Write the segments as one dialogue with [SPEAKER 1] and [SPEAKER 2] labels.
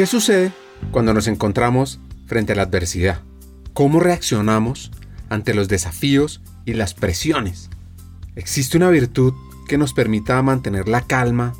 [SPEAKER 1] ¿Qué sucede cuando nos encontramos frente a la adversidad? ¿Cómo reaccionamos ante los desafíos y las presiones? ¿Existe una virtud que nos permita mantener la calma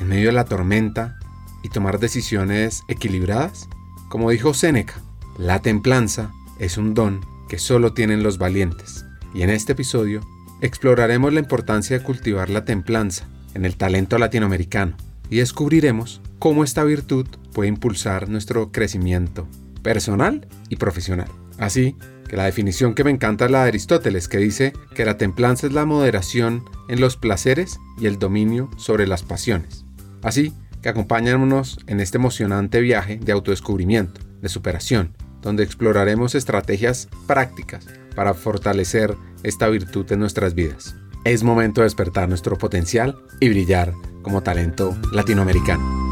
[SPEAKER 1] en medio de la tormenta y tomar decisiones equilibradas? Como dijo Séneca, la templanza es un don que solo tienen los valientes. Y en este episodio exploraremos la importancia de cultivar la templanza en el talento latinoamericano y descubriremos cómo esta virtud puede impulsar nuestro crecimiento personal y profesional. Así que la definición que me encanta es la de Aristóteles, que dice que la templanza es la moderación en los placeres y el dominio sobre las pasiones. Así que acompáñanos en este emocionante viaje de autodescubrimiento, de superación, donde exploraremos estrategias prácticas para fortalecer esta virtud en nuestras vidas. Es momento de despertar nuestro potencial y brillar como talento latinoamericano.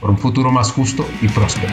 [SPEAKER 2] por un futuro más justo y próspero.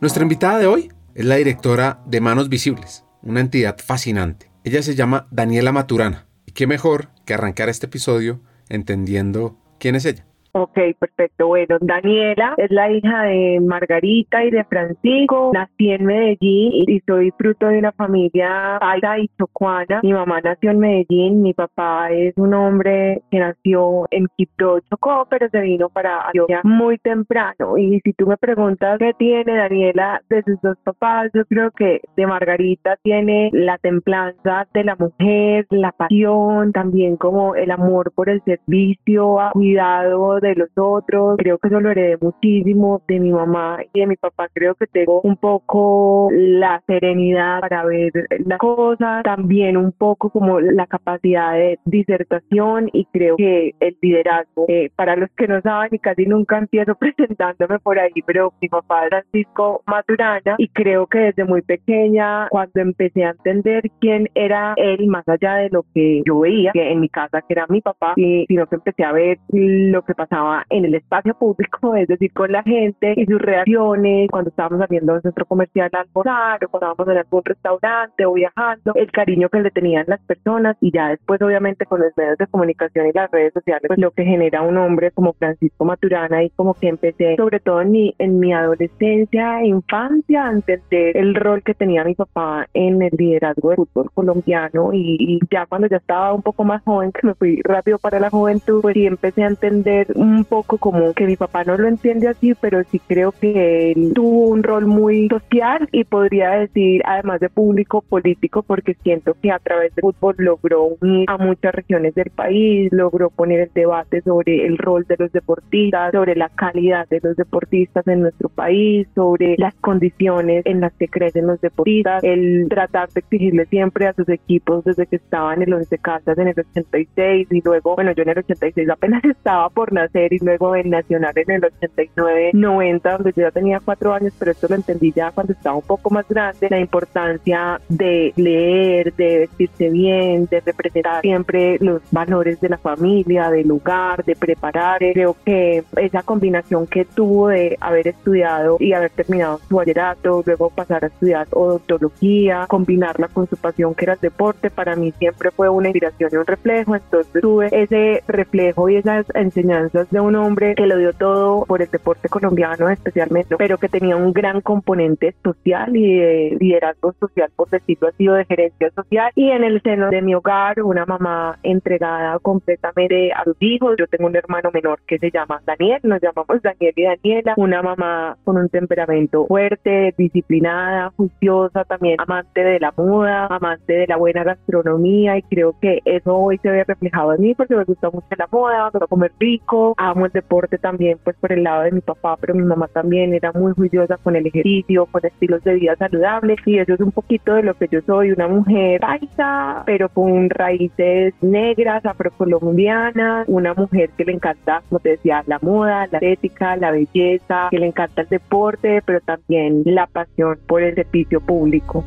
[SPEAKER 1] Nuestra invitada de hoy es la directora de Manos Visibles, una entidad fascinante. Ella se llama Daniela Maturana. Y qué mejor que arrancar este episodio entendiendo quién es ella.
[SPEAKER 3] Ok, perfecto. Bueno, Daniela es la hija de Margarita y de Francisco. Nací en Medellín y soy fruto de una familia paisa y chocuana. Mi mamá nació en Medellín, mi papá es un hombre que nació en Quito, Chocó, pero se vino para Antioquia muy temprano. Y si tú me preguntas qué tiene Daniela de sus dos papás, yo creo que de Margarita tiene la templanza de la mujer, la pasión, también como el amor por el servicio, cuidado de los otros. Creo que eso lo heredé muchísimo de mi mamá y de mi papá. Creo que tengo un poco la serenidad para ver las cosas, también un poco como la capacidad de disertación y creo que el liderazgo. Eh, para los que no saben y casi nunca empiezo presentándome por ahí, pero mi papá es Francisco Maturana y creo que desde muy pequeña, cuando empecé a entender quién era él, más allá de lo que yo veía, que en mi casa que era mi papá, sino que empecé a ver lo que pasaba pasaba en el espacio público, es decir, con la gente y sus reacciones, cuando estábamos saliendo del centro comercial a almorzar o cuando estábamos en algún restaurante o viajando, el cariño que le tenían las personas y ya después obviamente con los medios de comunicación y las redes sociales, pues lo que genera un hombre como Francisco Maturana y como que empecé sobre todo en mi, en mi adolescencia e infancia a entender el rol que tenía mi papá en el liderazgo del fútbol colombiano y, y ya cuando ya estaba un poco más joven, que me fui rápido para la juventud, pues sí empecé a entender un poco como que mi papá no lo entiende así, pero sí creo que él tuvo un rol muy social y podría decir, además de público político, porque siento que a través del fútbol logró unir a muchas regiones del país, logró poner el debate sobre el rol de los deportistas, sobre la calidad de los deportistas en nuestro país, sobre las condiciones en las que crecen los deportistas, el tratar de exigirle siempre a sus equipos desde que estaban en el 11 casas en el 86 y luego, bueno, yo en el 86 apenas estaba por nacer y luego en Nacional en el 89, 90, donde yo ya tenía cuatro años, pero esto lo entendí ya cuando estaba un poco más grande, la importancia de leer, de vestirse bien, de representar siempre los valores de la familia, del lugar, de preparar. Creo que esa combinación que tuvo de haber estudiado y haber terminado su bachillerato, luego pasar a estudiar odontología, combinarla con su pasión que era el deporte, para mí siempre fue una inspiración y un reflejo. Entonces tuve ese reflejo y esas enseñanzas de un hombre que lo dio todo por el deporte colombiano especialmente, pero que tenía un gran componente social y de liderazgo social, por decirlo así, o de gerencia social. Y en el seno de mi hogar, una mamá entregada completamente a sus hijos. Yo tengo un hermano menor que se llama Daniel, nos llamamos Daniel y Daniela, una mamá con un temperamento fuerte, disciplinada, juiciosa, también amante de la moda, amante de la buena gastronomía y creo que eso hoy se ve reflejado en mí porque me gusta mucho la moda, me gusta comer rico, amo el deporte también pues por el lado de mi papá, pero mi mamá también era muy juiciosa con el ejercicio, con estilos de vida saludables y eso es un poquito de lo que yo soy, una mujer paisa, pero con raíces negras, afrocolombianas, una mujer que le encanta, como te decía, la moda, la estética, la belleza, que le encanta el deporte, pero también la pasión por el servicio público.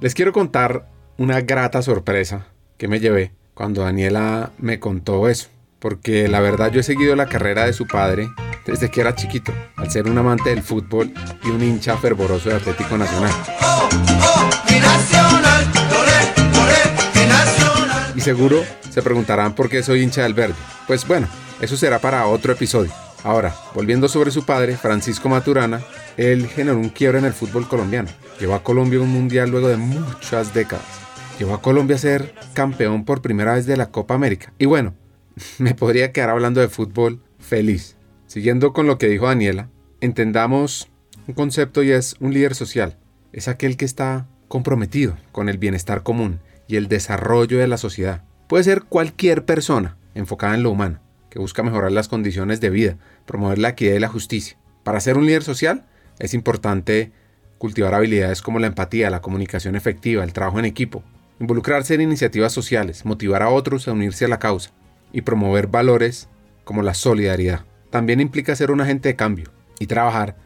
[SPEAKER 1] Les quiero contar una grata sorpresa que me llevé cuando Daniela me contó eso, porque la verdad yo he seguido la carrera de su padre desde que era chiquito, al ser un amante del fútbol y un hincha fervoroso de Atlético Nacional. Y seguro se preguntarán por qué soy hincha del verde. Pues bueno, eso será para otro episodio. Ahora, volviendo sobre su padre, Francisco Maturana, él generó un quiebre en el fútbol colombiano. Llevó a Colombia un mundial luego de muchas décadas. Llevó a Colombia a ser campeón por primera vez de la Copa América. Y bueno, me podría quedar hablando de fútbol feliz. Siguiendo con lo que dijo Daniela, entendamos un concepto y es un líder social. Es aquel que está comprometido con el bienestar común y el desarrollo de la sociedad. Puede ser cualquier persona enfocada en lo humano que busca mejorar las condiciones de vida, promover la equidad y la justicia. Para ser un líder social es importante cultivar habilidades como la empatía, la comunicación efectiva, el trabajo en equipo, involucrarse en iniciativas sociales, motivar a otros a unirse a la causa y promover valores como la solidaridad. También implica ser un agente de cambio y trabajar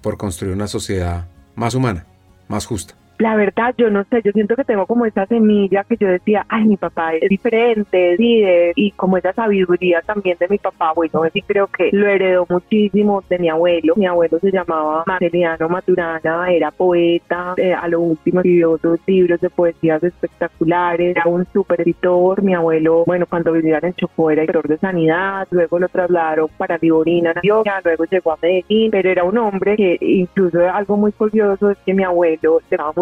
[SPEAKER 1] por construir una sociedad más humana, más justa
[SPEAKER 3] la verdad, yo no sé, yo siento que tengo como esa semilla que yo decía, ay, mi papá es diferente, líder, y como esa sabiduría también de mi papá, bueno, sí creo que lo heredó muchísimo de mi abuelo. Mi abuelo se llamaba Marceliano Maturana, era poeta, eh, a lo último escribió dos libros de poesías espectaculares, era un super editor. Mi abuelo, bueno, cuando vivía en Chocó era director de sanidad, luego lo trasladaron para Liborina, luego llegó a Medellín, pero era un hombre que incluso algo muy curioso es que mi abuelo le daba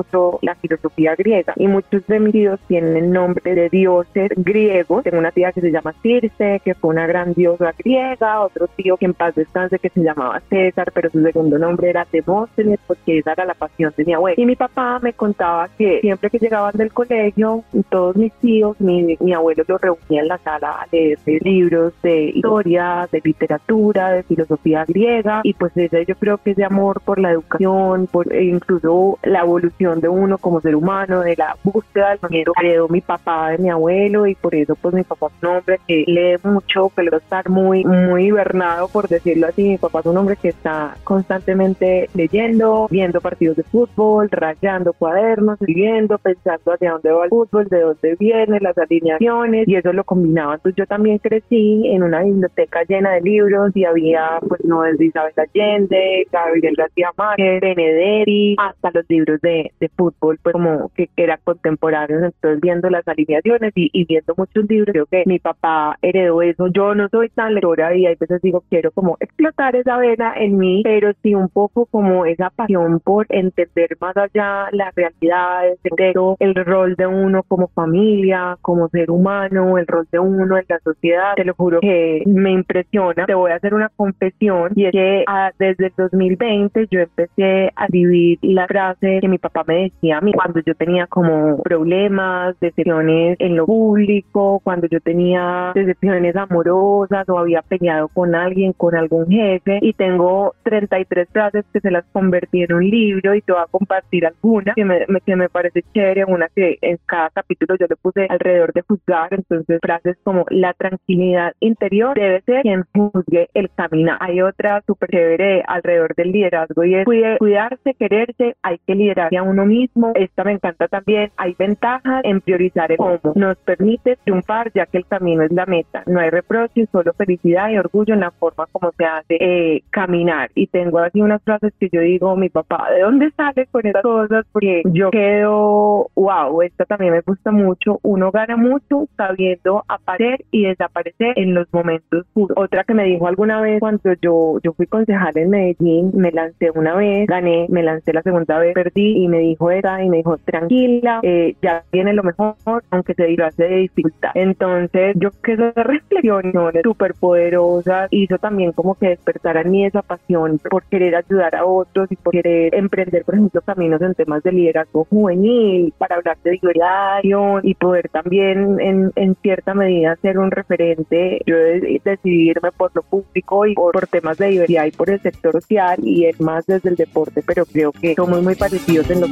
[SPEAKER 3] la filosofía griega y muchos de mis tíos tienen nombre de dioses griegos. Tengo una tía que se llama Circe, que fue una gran diosa griega, otro tío que en paz descanse que se llamaba César, pero su segundo nombre era Demóstenes porque esa era la pasión de mi abuelo. Y mi papá me contaba que siempre que llegaban del colegio, todos mis tíos, mi, mi abuelo los reunía en la sala a leer libros de historia, de literatura, de filosofía griega y pues ese yo creo que es de amor por la educación, por e incluso la evolución de uno como ser humano, de la búsqueda del dinero heredó mi papá de mi abuelo y por eso pues mi papá es un hombre que lee mucho, que lo estar muy, muy hibernado por decirlo así. Mi papá es un hombre que está constantemente leyendo, viendo partidos de fútbol, rayando cuadernos, escribiendo, pensando hacia dónde va el fútbol, de dónde viene, las alineaciones y eso lo combinaba. Entonces yo también crecí en una biblioteca llena de libros y había pues no desde Isabel Allende, Gabriel García Márquez, Benedetti, hasta los libros de fútbol, pues como que era contemporáneo, entonces viendo las alineaciones y, viendo muchos libros, creo que mi papá heredó eso. Yo no soy tan lectora y hay veces digo, quiero como explotar esa vena en mí, pero sí un poco como esa pasión por entender más allá la realidad, entender el rol de uno como familia, como ser humano, el rol de uno en la sociedad. Te lo juro que me impresiona. Te voy a hacer una confesión y es que ah, desde el 2020 yo empecé a vivir la frase que mi papá me decía a mí cuando yo tenía como problemas, decepciones en lo público, cuando yo tenía decepciones amorosas o había peleado con alguien, con algún jefe y tengo 33 frases que se las convertí en un libro y te voy a compartir algunas que me, que me parece chévere, una que en cada capítulo yo le puse alrededor de juzgar, entonces frases como la tranquilidad interior debe ser quien juzgue el camino. Hay otra súper chévere alrededor del liderazgo y es cuidarse, quererse, hay que liderar a uno uno mismo. Esta me encanta también. Hay ventajas en priorizar el cómo. Nos permite triunfar ya que el camino es la meta. No hay reproches, solo felicidad y orgullo en la forma como se hace eh, caminar. Y tengo así unas frases que yo digo, mi papá, ¿de dónde sale con esas cosas? Porque yo quedo, wow, esta también me gusta mucho. Uno gana mucho sabiendo aparecer y desaparecer en los momentos justos. Otra que me dijo alguna vez cuando yo, yo fui concejal en Medellín, me lancé una vez, gané, me lancé la segunda vez, perdí y me dijo esa y me dijo, tranquila, eh, ya viene lo mejor, aunque se disfrace de dificultad. Entonces yo que esas reflexiones súper poderosas hizo también como que despertar en mí esa pasión por querer ayudar a otros y por querer emprender, por ejemplo, caminos en temas de liderazgo juvenil, para hablar de diversidad y poder también en, cierta medida ser un referente. Yo decidirme por lo público y por, temas de diversidad y por el sector social y es más desde el deporte, pero creo que somos muy parecidos en lo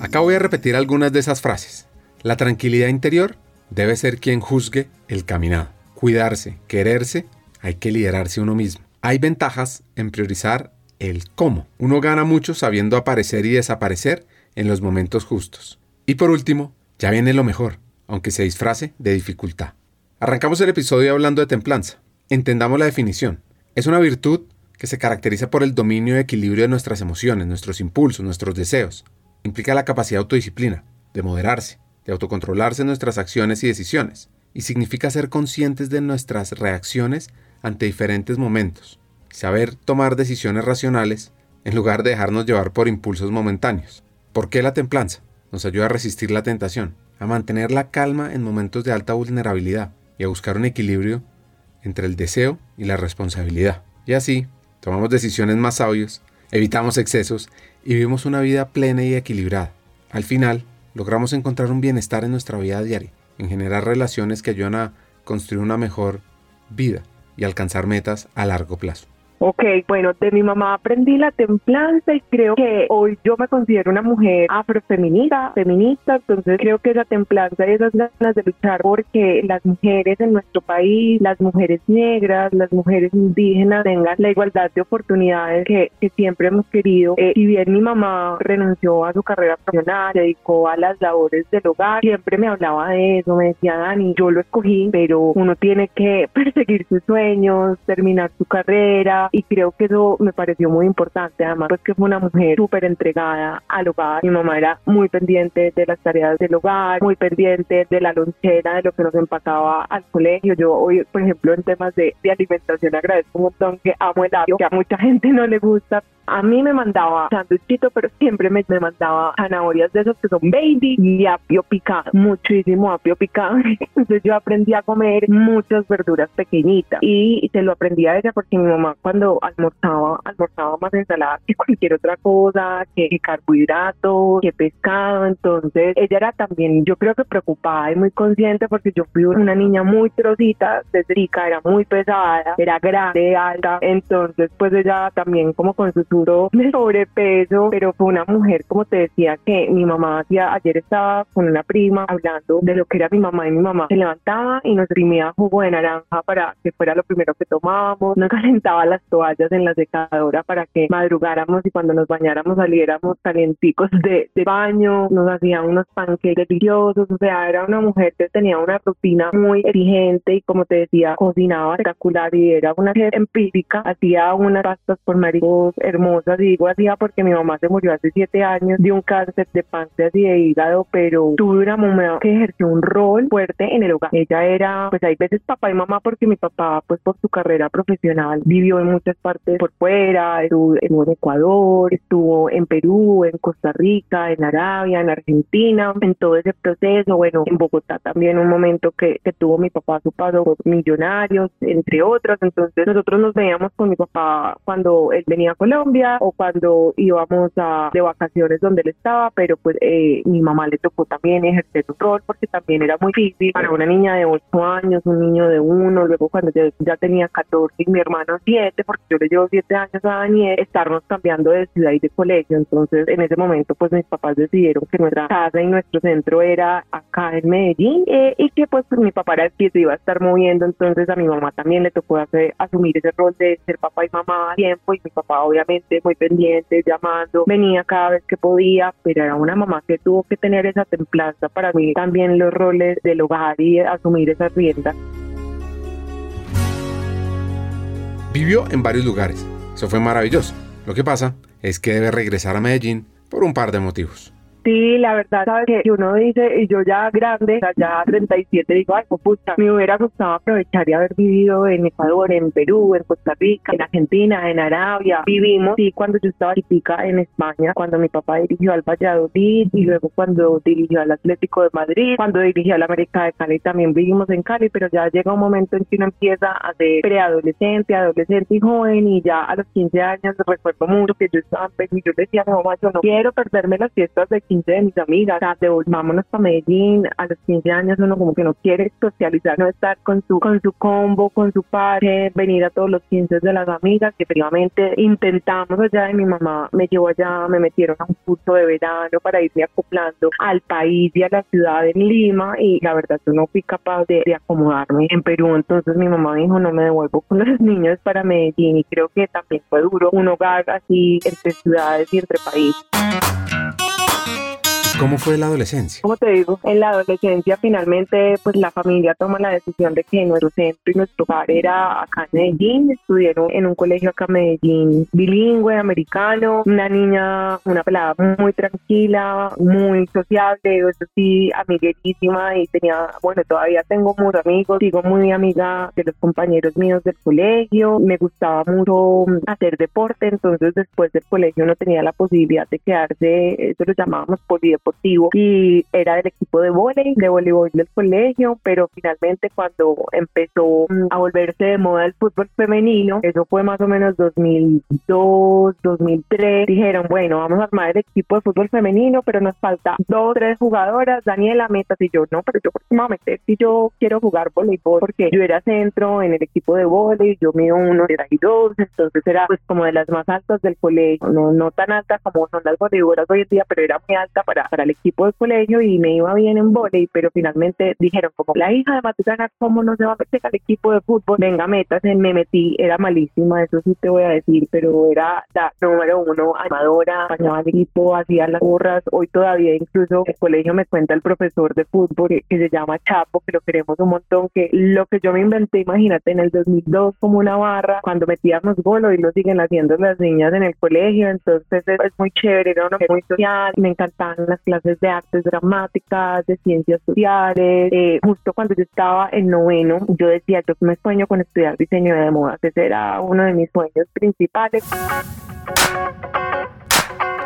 [SPEAKER 1] Acá voy a repetir algunas de esas frases. La tranquilidad interior debe ser quien juzgue el caminado. Cuidarse, quererse, hay que liderarse uno mismo. Hay ventajas en priorizar el cómo. Uno gana mucho sabiendo aparecer y desaparecer en los momentos justos. Y por último, ya viene lo mejor, aunque se disfrace de dificultad. Arrancamos el episodio hablando de templanza. Entendamos la definición. Es una virtud que se caracteriza por el dominio y equilibrio de nuestras emociones, nuestros impulsos, nuestros deseos. Implica la capacidad de autodisciplina, de moderarse, de autocontrolarse nuestras acciones y decisiones, y significa ser conscientes de nuestras reacciones ante diferentes momentos, saber tomar decisiones racionales en lugar de dejarnos llevar por impulsos momentáneos. ¿Por qué la templanza? Nos ayuda a resistir la tentación, a mantener la calma en momentos de alta vulnerabilidad y a buscar un equilibrio entre el deseo y la responsabilidad. Y así, tomamos decisiones más sabias, evitamos excesos y vivimos una vida plena y equilibrada. Al final, logramos encontrar un bienestar en nuestra vida diaria, en generar relaciones que ayudan a construir una mejor vida y alcanzar metas a largo plazo.
[SPEAKER 3] Ok, bueno, de mi mamá aprendí la templanza y creo que hoy yo me considero una mujer afrofeminista, feminista, entonces creo que esa templanza y esas ganas de luchar porque las mujeres en nuestro país, las mujeres negras, las mujeres indígenas tengan la igualdad de oportunidades que, siempre hemos querido. Eh, si bien mi mamá renunció a su carrera profesional, se dedicó a las labores del hogar, siempre me hablaba de eso, me decía Dani, yo lo escogí, pero uno tiene que perseguir sus sueños, terminar su carrera, y creo que eso me pareció muy importante, además pues que fue una mujer súper entregada al hogar, mi mamá era muy pendiente de las tareas del hogar, muy pendiente de la lonchera, de lo que nos empacaba al colegio, yo hoy por ejemplo en temas de, de alimentación agradezco un montón que amo el apio, que a mucha gente no le gusta, a mí me mandaba sanduchito, pero siempre me, me, mandaba zanahorias de esos que son baby y apio picado, muchísimo apio picado. Entonces yo aprendí a comer muchas verduras pequeñitas y se lo aprendí a ella porque mi mamá cuando almorzaba, almorzaba más ensalada que cualquier otra cosa, que, carbohidratos, que pescado. Entonces ella era también, yo creo que preocupada y muy consciente porque yo fui una niña muy trocita, desde rica, era muy pesada, era grande, alta. Entonces pues ella también como con sus de sobrepeso, pero fue una mujer, como te decía, que mi mamá hacía, ayer estaba con una prima hablando de lo que era mi mamá y mi mamá se levantaba y nos rimía jugo de naranja para que fuera lo primero que tomábamos, nos calentaba las toallas en la secadora para que madrugáramos y cuando nos bañáramos saliéramos calienticos de, baño, nos hacía unos pancakes deliciosos, o sea, era una mujer que tenía una rutina muy exigente y como te decía, cocinaba espectacular y era una mujer empírica, hacía unas pastas por mariscos hermosas digo así porque mi mamá se murió hace siete años de un cáncer de páncreas y de hígado, pero tuve una mamá que ejerció un rol fuerte en el hogar. Ella era, pues hay veces papá y mamá porque mi papá, pues por su carrera profesional, vivió en muchas partes por fuera, estuvo en Ecuador, estuvo en Perú, en Costa Rica, en Arabia, en Argentina, en todo ese proceso, bueno, en Bogotá también un momento que, que tuvo mi papá su paso millonarios, entre otros, entonces nosotros nos veíamos con mi papá cuando él venía a Colombia O cuando íbamos a, de vacaciones donde él estaba, pero pues eh, mi mamá le tocó también ejercer un rol porque también era muy difícil para una niña de 8 años, un niño de 1, luego cuando yo ya tenía 14 y mi hermano 7, porque yo le llevo 7 años a Daniel, estarnos cambiando de ciudad y de colegio. Entonces en ese momento pues mis papás decidieron que nuestra casa y nuestro centro era acá en Medellín eh, y que pues, mi papá era el que se iba a estar moviendo, entonces a mi mamá también le tocó hacer, asumir ese rol de ser papá y mamá a tiempo y mi papá obviamente muy pendiente, llamando, venía cada vez que podía, pero era una mamá que tuvo que tener esa templanza para mí también los roles del hogar y asumir esas riendas.
[SPEAKER 1] Vivió en varios lugares, eso fue maravilloso. Lo que pasa es que debe regresar a Medellín por un par de motivos.
[SPEAKER 3] Sí, la verdad, sabes que uno dice, y yo ya grande, ya 37, digo, ay, pues, puta, me hubiera gustado aprovechar y haber vivido en Ecuador, en Perú, en Costa Rica, en Argentina, en Arabia. Vivimos, sí, cuando yo estaba chica en España, cuando mi papá dirigió al Valladolid y luego cuando dirigió al Atlético de Madrid, cuando dirigió al América de Cali, también vivimos en Cali, pero ya llega un momento en que uno empieza a ser preadolescente, adolescente y joven, y ya a los 15 años recuerdo mucho que yo estaba, y yo decía, no, yo no quiero perderme las fiestas de 15 de mis amigas, o sea, vámonos para Medellín, a los 15 años uno como que no quiere socializar, no estar con su, con su combo, con su padre, venir a todos los 15 de las amigas, que efectivamente intentamos allá y mi mamá me llevó allá, me metieron a un curso de verano para irme acoplando al país y a la ciudad en Lima y la verdad yo no fui capaz de, de acomodarme en Perú, entonces mi mamá dijo no me devuelvo con los niños para Medellín y creo que también fue duro un hogar así entre ciudades y entre países.
[SPEAKER 1] ¿Cómo fue la adolescencia?
[SPEAKER 3] Como te digo, en la adolescencia finalmente pues la familia toma la decisión de que nuestro centro y nuestro hogar era acá en Medellín. Estudiaron en un colegio acá en Medellín bilingüe, americano, una niña, una pelada muy tranquila, muy sociable, eso sí, amiguerísima y tenía, bueno, todavía tengo muchos amigos, sigo muy amiga de los compañeros míos del colegio, me gustaba mucho hacer deporte, entonces después del colegio no tenía la posibilidad de quedarse, eso lo llamábamos polideporte y era del equipo de voleibol, de voleibol del colegio, pero finalmente cuando empezó mm, a volverse de moda el fútbol femenino, eso fue más o menos 2002, 2003, dijeron, bueno, vamos a armar el equipo de fútbol femenino, pero nos falta dos, tres jugadoras, Daniela Metas y yo, no, pero yo me voy a meter si yo quiero jugar voleibol, porque yo era centro en el equipo de voleibol, yo mido uno, era y dos, entonces era pues como de las más altas del colegio, no, no tan alta como son las voleibolas hoy en día, pero era muy alta para al equipo de colegio y me iba bien en volei, pero finalmente dijeron como la hija de Matutana, ¿cómo no se va a meter al equipo de fútbol? Venga, metas, me metí, era malísima, eso sí te voy a decir, pero era la número uno, animadora, acompañaba al equipo, hacía las burras, hoy todavía incluso el colegio me cuenta el profesor de fútbol que se llama Chapo, que lo queremos un montón, que lo que yo me inventé, imagínate, en el 2002 como una barra, cuando metíamos gol, y lo siguen haciendo las niñas en el colegio, entonces es, muy chévere, era muy social, me encantaban las clases de artes dramáticas, de ciencias sociales. Eh, justo cuando yo estaba en noveno, yo decía, yo me sueño con estudiar diseño de modas. Ese era uno de mis sueños principales.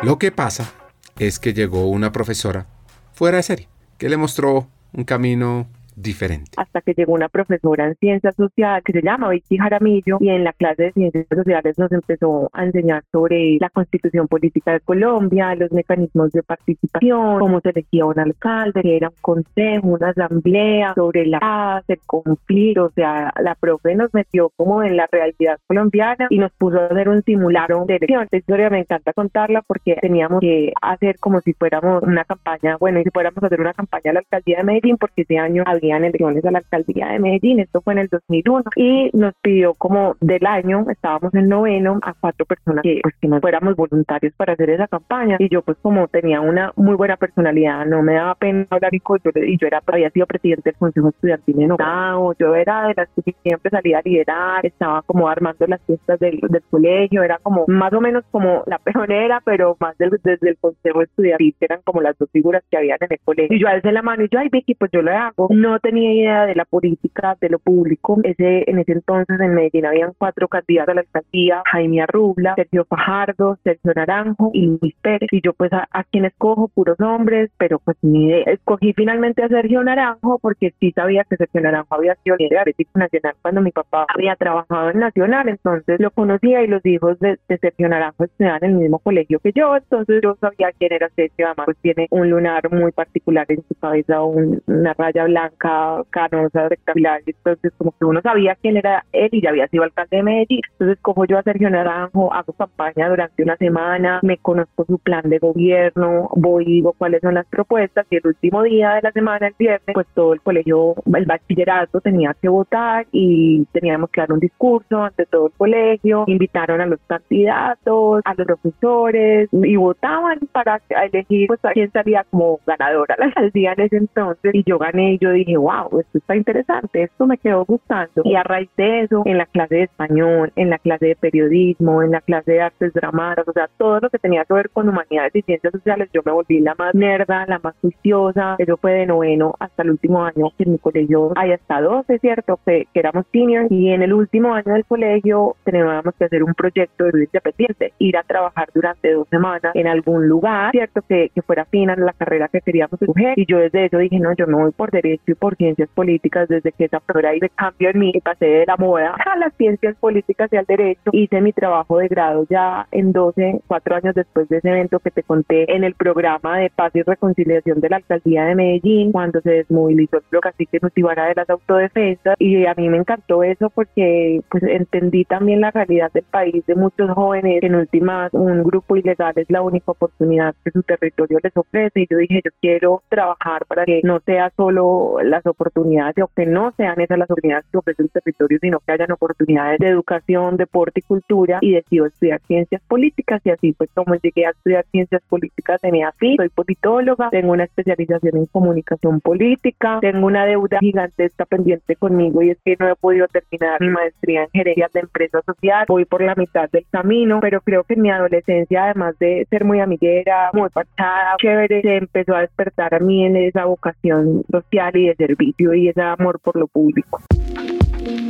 [SPEAKER 1] Lo que pasa es que llegó una profesora fuera de serie que le mostró un camino diferente.
[SPEAKER 3] Hasta que llegó una profesora en ciencias sociales que se llama Vicky Jaramillo y en la clase de ciencias sociales nos empezó a enseñar sobre la constitución política de Colombia, los mecanismos de participación, cómo se elegía un alcalde, que era un consejo, una asamblea, sobre la paz, el conflicto, o sea, la profe nos metió como en la realidad colombiana y nos puso a hacer un simulacro de elección. Esta historia me encanta contarla porque teníamos que hacer como si fuéramos una campaña, bueno, y si fuéramos a hacer una campaña a la alcaldía de Medellín porque ese año había en elecciones a la alcaldía de Medellín, esto fue en el 2001, y nos pidió como del año, estábamos en noveno, a cuatro personas que, pues, que nos fuéramos voluntarios para hacer esa campaña, y yo pues como tenía una muy buena personalidad, no me daba pena hablar y, yo, y yo era, había sido presidente del Consejo Estudiantil en Octavo, yo era de las que siempre salía a liderar, estaba como armando las fiestas del, del colegio, era como más o menos como la pejonera, pero más desde el Consejo Estudiantil, eran como las dos figuras que habían en el colegio, y yo alcé la mano y yo, ay Vicky, pues yo lo hago, no no tenía idea de la política, de lo público. Ese, en ese entonces en Medellín habían cuatro candidatos a la alcaldía, Jaime Arrubla, Sergio Fajardo, Sergio Naranjo y Luis Pérez. Y yo pues a, a quien escojo puros hombres, pero pues ni idea. Escogí finalmente a Sergio Naranjo porque sí sabía que Sergio Naranjo había sido líder Atlético Nacional cuando mi papá había trabajado en Nacional, entonces lo conocía y los hijos de, Sergio Naranjo estudiaban en el mismo colegio que yo, entonces yo sabía quién era Sergio, además pues tiene un lunar muy particular en su cabeza, una raya blanca, canosa, rectangular, entonces como que uno sabía quién era él y ya había sido alcalde de Medellín, entonces cojo yo a Sergio Naranjo, hago campaña durante una semana, me conozco su plan de gobierno, voy y digo cuáles son las propuestas. Y el último día de la semana, el viernes, pues todo el colegio, el bachillerato tenía que votar y teníamos que dar un discurso ante todo el colegio, invitaron a los candidatos, a los profesores y votaban para elegir pues, a quién salía como ganadora la alcaldía en ese entonces. Y yo gané y yo dije, wow, esto está interesante, esto me quedó gustando y a raíz de eso, en la clase de español, en la clase de periodismo, en la clase de artes dramáticas, o sea, todo lo que tenía que ver con humanidades y ciencias sociales, yo me volví la más nerda, la más juiciosa, eso fue de noveno hasta el último año que en mi colegio hay hasta 12, ¿cierto? Que, éramos seniors y en el último año del colegio teníamos que hacer un proyecto de independiente, ir a trabajar durante dos semanas en algún lugar, ¿cierto? Que, que fuera fina la carrera que queríamos escoger y yo desde eso dije, no, yo me voy por derecho y por ciencias políticas desde que esa profesora de cambio en mí y pasé de la moda a las ciencias políticas y al derecho. Hice mi trabajo de grado ya en 12, cuatro años después de ese evento que te conté en el programa de paz y reconciliación de la alcaldía de Medellín, cuando se desmovilizó el bloque así iban de las autodefensas y a mí me encantó eso porque pues entendí también la realidad del país de muchos jóvenes que en últimas un grupo ilegal es la única oportunidad que su territorio les ofrece y yo dije yo quiero trabajar para que no sea solo las oportunidades o que no sean esas las oportunidades que ofrece el territorio sino que hayan oportunidades de educación, deporte y cultura y decido estudiar ciencias políticas y así fue como llegué a estudiar ciencias políticas en EAFI, soy politóloga, tengo una especialización en comunicación política, tengo una deuda gigante está pendiente conmigo y es que no he podido terminar mi maestría en gerencia de empresa social, voy por la mitad del camino, pero creo que en mi adolescencia además de ser muy amiguera, muy parchada, chévere, se empezó a despertar a mí en esa vocación social y de servicio y ese amor por lo público.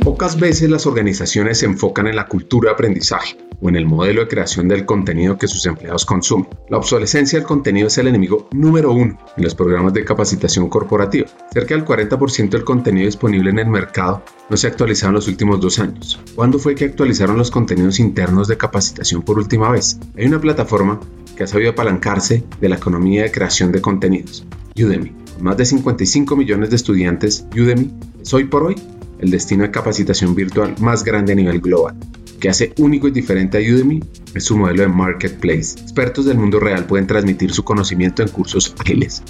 [SPEAKER 2] Pocas veces las organizaciones se enfocan en la cultura de aprendizaje o en el modelo de creación del contenido que sus empleados consumen. La obsolescencia del contenido es el enemigo número uno en los programas de capacitación corporativa. Cerca del 40% del contenido disponible en el mercado no se ha actualizado en los últimos dos años. ¿Cuándo fue que actualizaron los contenidos internos de capacitación por última vez? Hay una plataforma que ha sabido apalancarse de la economía de creación de contenidos, Udemy. Más de 55 millones de estudiantes, Udemy es hoy por hoy el destino de capacitación virtual más grande a nivel global. que hace único y diferente a Udemy es su modelo de marketplace. Expertos del mundo real pueden transmitir su conocimiento en cursos ágiles,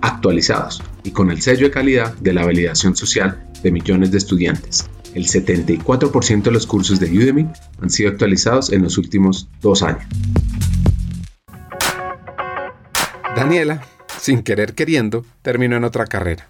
[SPEAKER 2] actualizados y con el sello de calidad de la validación social de millones de estudiantes. El 74% de los cursos de Udemy han sido actualizados en los últimos dos años.
[SPEAKER 1] Daniela, sin querer queriendo, terminó en otra carrera.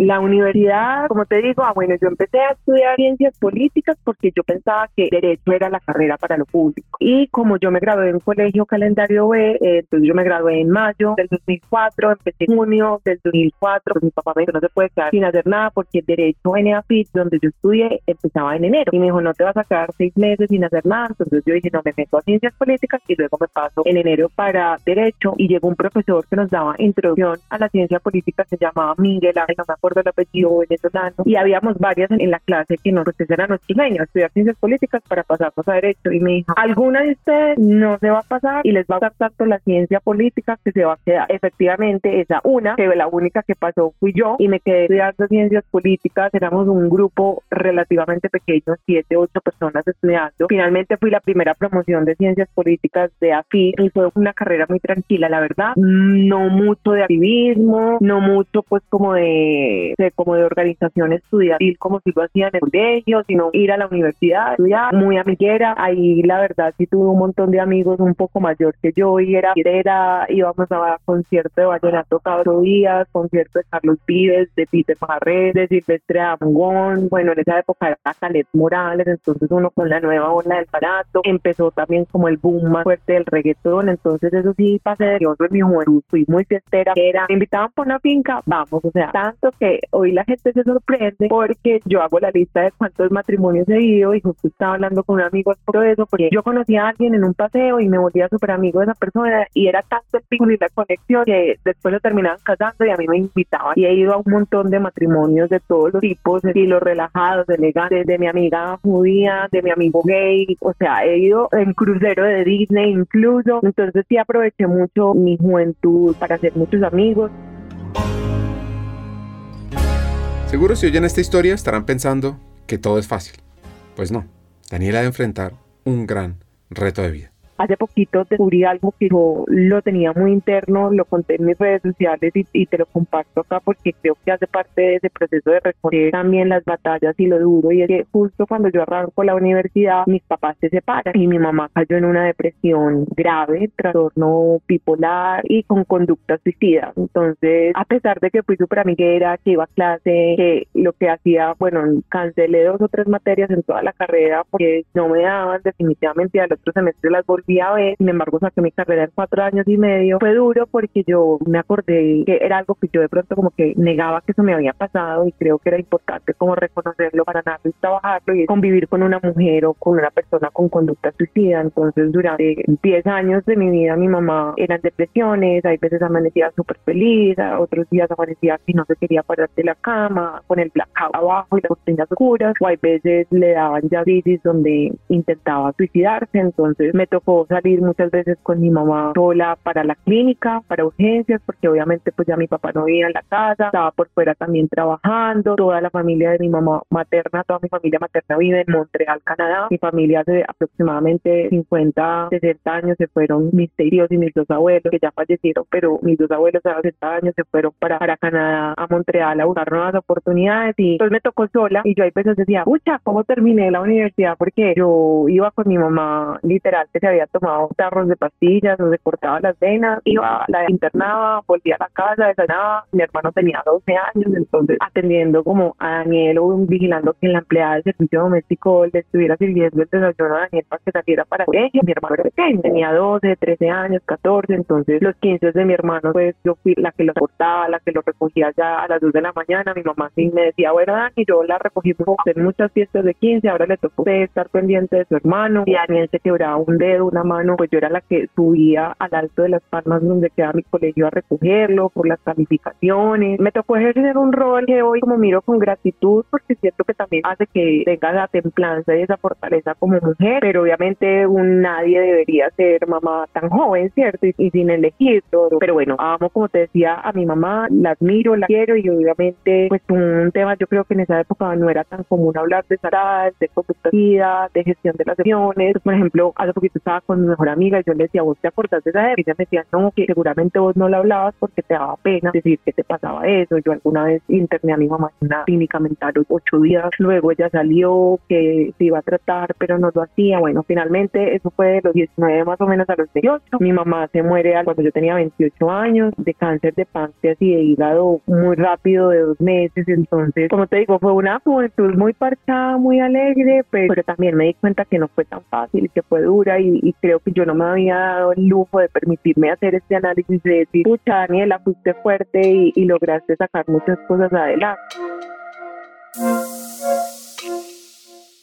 [SPEAKER 3] La universidad, como te digo, ah, bueno, yo empecé a estudiar ciencias políticas porque yo pensaba que derecho era la carrera para lo público. Y como yo me gradué en un colegio calendario B, eh, entonces yo me gradué en mayo del 2004, empecé en junio del 2004, pues mi papá me dijo, no se puede quedar sin hacer nada porque el derecho en EAFIT, donde yo estudié, empezaba en enero. Y me dijo, no te vas a quedar seis meses sin hacer nada. Entonces yo dije, no, me meto a ciencias políticas y luego me paso en enero para derecho. Y llegó un profesor que nos daba introducción a la ciencia política, se llamaba Miguel Ángel, no me del apellido venezolano, y habíamos varias en, la clase que nos pues, eran nuestros sueños, estudiar ciencias políticas para pasarnos a derecho. Y me dijo, alguna de ustedes no se va a pasar y les va a dar tanto la ciencia política que se va a quedar. Efectivamente, esa una, que la única que pasó fui yo y me quedé estudiando ciencias políticas. Éramos un grupo relativamente pequeño, siete, ocho personas estudiando. Finalmente fui la primera promoción de ciencias políticas de AFI y fue una carrera muy tranquila, la verdad. No mucho de activismo, no mucho pues como de como de organización estudiantil, como si lo hacía en el colegio, sino ir a la universidad, estudiar, muy amiguera. Ahí la verdad sí tuve un montón de amigos un poco mayor que yo y era, era íbamos a concierto de Vallenato Cabro Díaz, concierto de Carlos Vives, de Peter Marré, de Silvestre Amgón, bueno, en esa época era Caleb Morales, entonces uno con la nueva ola del barato, empezó también como el boom más fuerte del reggaetón, entonces eso sí pasé de en mi juventud, fui muy fiestera, era, me invitaban por una finca, vamos, o sea, tanto que hoy la gente se sorprende porque yo hago la lista de cuántos matrimonios he ido y justo estaba hablando con un amigo sobre eso, porque yo conocí a alguien en un paseo y me volvía súper amigo de esa persona y era tanto el vínculo y la conexión que después lo terminaban casando y a mí me invitaban. Y he ido a un montón de matrimonios de todos los tipos, estilos relajados, elegantes, de mi amiga judía, de mi amigo gay, o sea, he ido en crucero de Disney incluso. Entonces sí aproveché mucho mi juventud para hacer muchos amigos.
[SPEAKER 1] Seguro si oyen esta historia estarán pensando que todo es fácil. Pues no, Daniela ha de enfrentar un gran reto de vida.
[SPEAKER 3] Hace poquito descubrí algo que yo lo tenía muy interno, lo conté en mis redes sociales y, te lo comparto acá porque creo que hace parte de ese proceso de recorrer también las batallas y lo duro. Y es que justo cuando yo arranco la universidad, mis papás se separan y mi mamá cayó en una depresión grave, trastorno bipolar y con conducta suicida. Entonces, a pesar de que fui súper amiguera, que iba a clase, que lo que hacía, bueno, cancelé dos o tres materias en toda la carrera porque no me daban definitivamente al otro semestre las volví sin embargo saqué mi carrera en cuatro años y medio. Fue duro porque yo me acordé que era algo que yo de pronto como que negaba que eso me había pasado y creo que era importante como reconocerlo para nada y trabajarlo y convivir con una mujer o con una persona con conducta suicida. Entonces durante 10 años de mi vida mi mamá era en depresiones, hay veces amanecía súper feliz, otros días amanecía que no se quería parar de la cama, con el blackout abajo y las cortinas oscuras, o hay veces le daban ya donde intentaba suicidarse, entonces me tocó salir muchas veces con mi mamá sola para la clínica, para urgencias, porque obviamente pues ya mi papá no vivía en la casa, estaba por fuera también trabajando, toda la familia de mi mamá materna, toda mi familia materna vive en Montreal, Canadá, mi familia de aproximadamente 50, 60 años se fueron mis tíos y mis dos abuelos que ya fallecieron, pero mis dos abuelos de 60 años se fueron para, para Canadá, a Montreal a buscar nuevas oportunidades. Y entonces me tocó sola y yo hay veces decía, pucha, ¿cómo terminé la universidad? Porque yo iba con mi mamá literal que se había tomaba tarros de pastillas o se cortaba las venas, iba, la internaba, volvía a la casa, desayunaba, mi hermano tenía 12 años, entonces atendiendo como a Daniel o vigilando que la empleada del servicio doméstico le estuviera sirviendo el desayuno a Daniel para que saliera para colegio, mi hermano era pequeño, tenía 12, 13 años, 14, entonces los 15 de mi hermano, pues yo fui la que lo cortaba, la que lo recogía ya a las 2 de la mañana, mi mamá sí me decía, bueno Dani, yo la recogí por hacer muchas fiestas de 15, ahora le tocó estar pendiente de su hermano, y Daniel se quebraba un dedo, una mano, pues yo era la que subía al alto de las palmas donde queda mi colegio a recogerlo por las calificaciones. Me tocó ejercer un rol que hoy como miro con gratitud porque siento que también hace que tenga la templanza y esa fortaleza como mujer, pero obviamente un nadie debería ser mamá tan joven, ¿cierto? Y, sin elegir todo. Pero bueno, amo como te decía a mi mamá, la admiro, la quiero y obviamente pues un tema yo creo que en esa época no era tan común hablar de salud, de conducta de gestión de las emociones. Por ejemplo, hace poquito estaba con mi mejor amiga y yo le decía, ¿vos te acordás de esa? Y ella me decía, no, que seguramente vos no la hablabas porque te daba pena decir que te pasaba eso. Yo alguna vez interné a mi mamá en una clínica mental ocho días, luego ella salió que se iba a tratar, pero no lo hacía. Bueno, finalmente eso fue de los 19 más o menos a los 18. Mi mamá se muere cuando yo tenía 28 años de cáncer de páncreas y de hígado muy rápido de dos meses. Entonces, como te digo, fue una juventud muy parchada, muy alegre, pero, también me di cuenta que no fue tan fácil, que fue dura y, y creo que yo no me había dado el lujo de permitirme hacer este análisis de decir, pucha, Daniela, fuiste fuerte y, y lograste sacar muchas cosas adelante.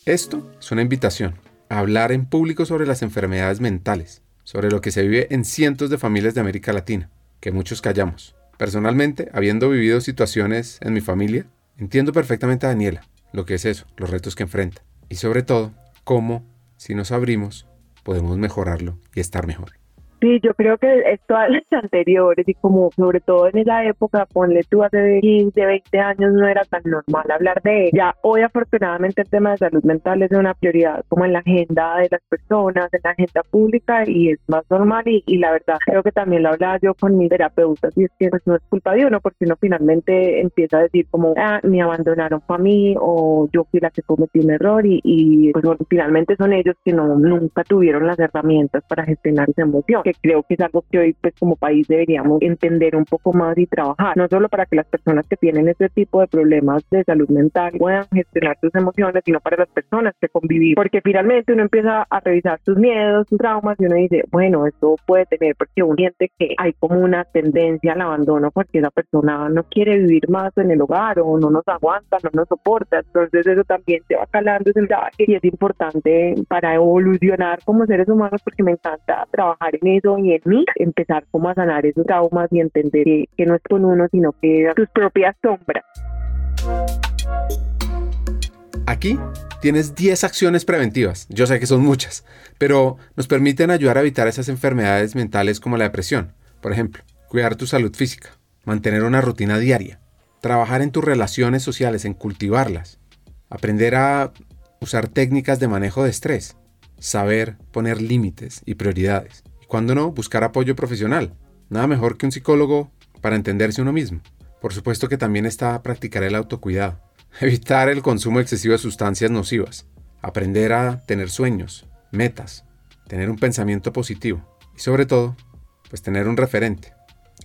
[SPEAKER 1] Esto es una invitación a hablar en público sobre las enfermedades mentales, sobre lo que se vive en cientos de familias de América Latina, que muchos callamos. Personalmente, habiendo vivido situaciones en mi familia, entiendo perfectamente a Daniela, lo que es eso, los retos que enfrenta, y sobre todo, cómo, si nos abrimos, podemos mejorarlo y estar mejor.
[SPEAKER 3] Sí, yo creo que esto a las anteriores y como sobre todo en esa época, ponle tú hace 15, 20 años no era tan normal hablar de ella. Hoy afortunadamente el tema de salud mental es una prioridad como en la agenda de las personas, en la agenda pública y es más normal y, la verdad creo que también lo hablaba yo con mi terapeuta y es que pues, no es culpa de uno porque uno finalmente empieza a decir como, ah, me abandonaron para mí o yo fui la que cometí un error y, y pues finalmente son ellos que no nunca tuvieron las herramientas para gestionar esa emoción que creo que es algo que hoy pues como país deberíamos entender un poco más y trabajar, no solo para que las personas que tienen este tipo de problemas de salud mental puedan gestionar sus emociones, sino para las personas que convivir, porque finalmente uno empieza a revisar sus miedos, sus traumas y uno dice, bueno, esto puede tener porque uno siente que hay como una tendencia al abandono porque esa persona no quiere vivir más en el hogar o no nos aguanta, no nos soporta, entonces eso también se va calando y es importante para evolucionar como seres humanos porque me encanta trabajar en y en mí, empezar como a sanar esos traumas y entender que, no es con uno, sino que tus propias sombras.
[SPEAKER 1] Aquí tienes 10 acciones preventivas, yo sé que son muchas, pero nos permiten ayudar a evitar esas enfermedades mentales como la depresión. Por ejemplo, cuidar tu salud física, mantener una rutina diaria, trabajar en tus relaciones sociales, en cultivarlas, aprender a usar técnicas de manejo de estrés, saber poner límites y prioridades. Cuando no, buscar apoyo profesional. Nada mejor que un psicólogo para entenderse uno mismo. Por supuesto que también está practicar el autocuidado, evitar el consumo excesivo de sustancias nocivas, aprender a tener sueños, metas, tener un pensamiento positivo y sobre todo, pues tener un referente.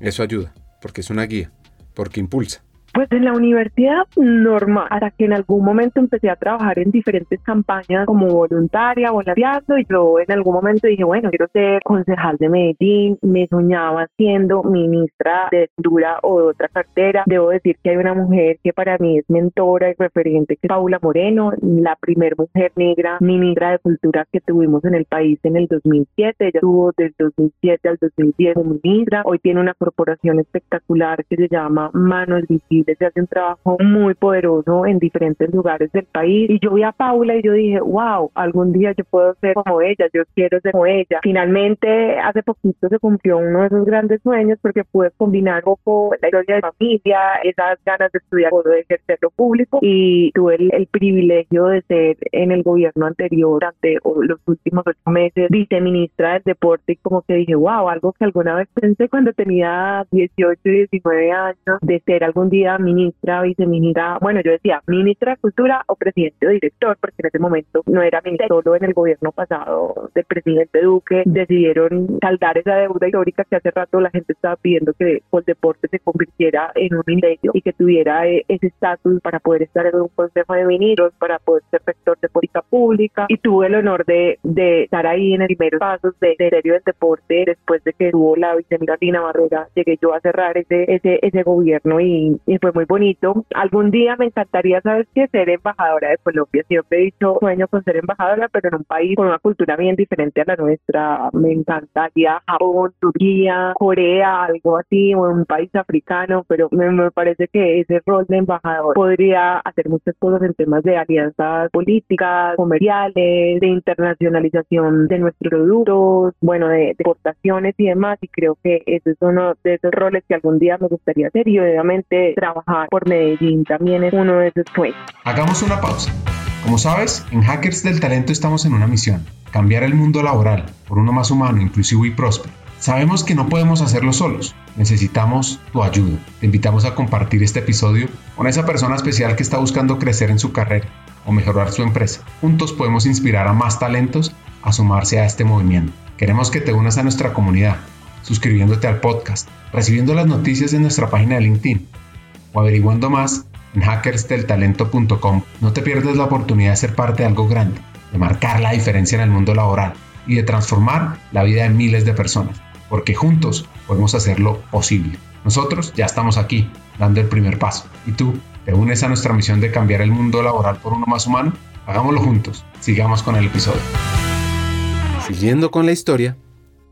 [SPEAKER 1] Eso ayuda, porque es una guía, porque impulsa.
[SPEAKER 3] Pues en la universidad normal, hasta que en algún momento empecé a trabajar en diferentes campañas como voluntaria, voluntariado, y yo en algún momento dije, bueno, quiero ser concejal de Medellín, me soñaba siendo ministra de Cultura o de otra cartera. Debo decir que hay una mujer que para mí es mentora y referente, que es Paula Moreno, la primera mujer negra ministra de Cultura que tuvimos en el país en el 2007. Ella estuvo del 2007 al 2010 como ministra. Hoy tiene una corporación espectacular que se llama Manos Visibles se hace un trabajo muy poderoso en diferentes lugares del país. Y yo vi a Paula y yo dije, wow, algún día yo puedo ser como ella, yo quiero ser como ella. Finalmente, hace poquito se cumplió uno de esos grandes sueños porque pude combinar un poco la historia de familia, esas ganas de estudiar, de ejercer lo público y tuve el, privilegio de ser en el gobierno anterior durante los últimos ocho meses viceministra del deporte y como que dije, wow, algo que alguna vez pensé cuando tenía 18 y 19 años, de ser algún día ministra, viceministra, bueno, yo decía ministra de Cultura o presidente o director, porque en ese momento no era ministra, solo en el gobierno pasado del presidente Duque decidieron saldar esa deuda histórica que hace rato la gente estaba pidiendo que el deporte se convirtiera en un ministerio y que tuviera eh, ese estatus para poder estar en un consejo de ministros, para poder ser rector de política pública. Y tuve el honor de, de estar ahí en el primeros pasos de Ministerio del Deporte después de que tuvo la viceministra Lina Barrera, llegué yo a cerrar ese, ese, ese gobierno y, y fue muy bonito. Algún día me encantaría, ¿sabes qué? Ser embajadora de Colombia. Siempre he dicho sueño con ser embajadora, pero en un país con una cultura bien diferente a la nuestra. Me encantaría Japón, Turquía, Corea, algo así, o un país africano, pero me, parece que ese rol de embajador podría hacer muchas cosas en temas de alianzas políticas, comerciales, de internacionalización de nuestros productos, bueno, de, exportaciones y demás. Y creo que ese es uno de esos roles que algún día me gustaría hacer y obviamente trabajar por Medellín también es uno de esos sueños.
[SPEAKER 2] Hagamos una pausa. Como sabes, en Hackers del Talento estamos en una misión, cambiar el mundo laboral por uno más humano, inclusivo y próspero. Sabemos que no podemos hacerlo solos, necesitamos tu ayuda. Te invitamos a compartir este episodio con esa persona especial que está buscando crecer en su carrera o mejorar su empresa. Juntos podemos inspirar a más talentos a sumarse a este movimiento. Queremos que te unas a nuestra comunidad, suscribiéndote al podcast, recibiendo las noticias de nuestra página de LinkedIn o averiguando más en hackersdeltalento.com. No te pierdas la oportunidad de ser parte de algo grande, de marcar la diferencia en el mundo laboral y de transformar la vida de miles de personas, porque juntos podemos hacerlo posible. Nosotros ya estamos aquí, dando el primer paso. ¿Y tú te unes a nuestra misión de cambiar el mundo laboral por uno más humano? Hagámoslo juntos. Sigamos con el episodio.
[SPEAKER 1] Siguiendo con la historia,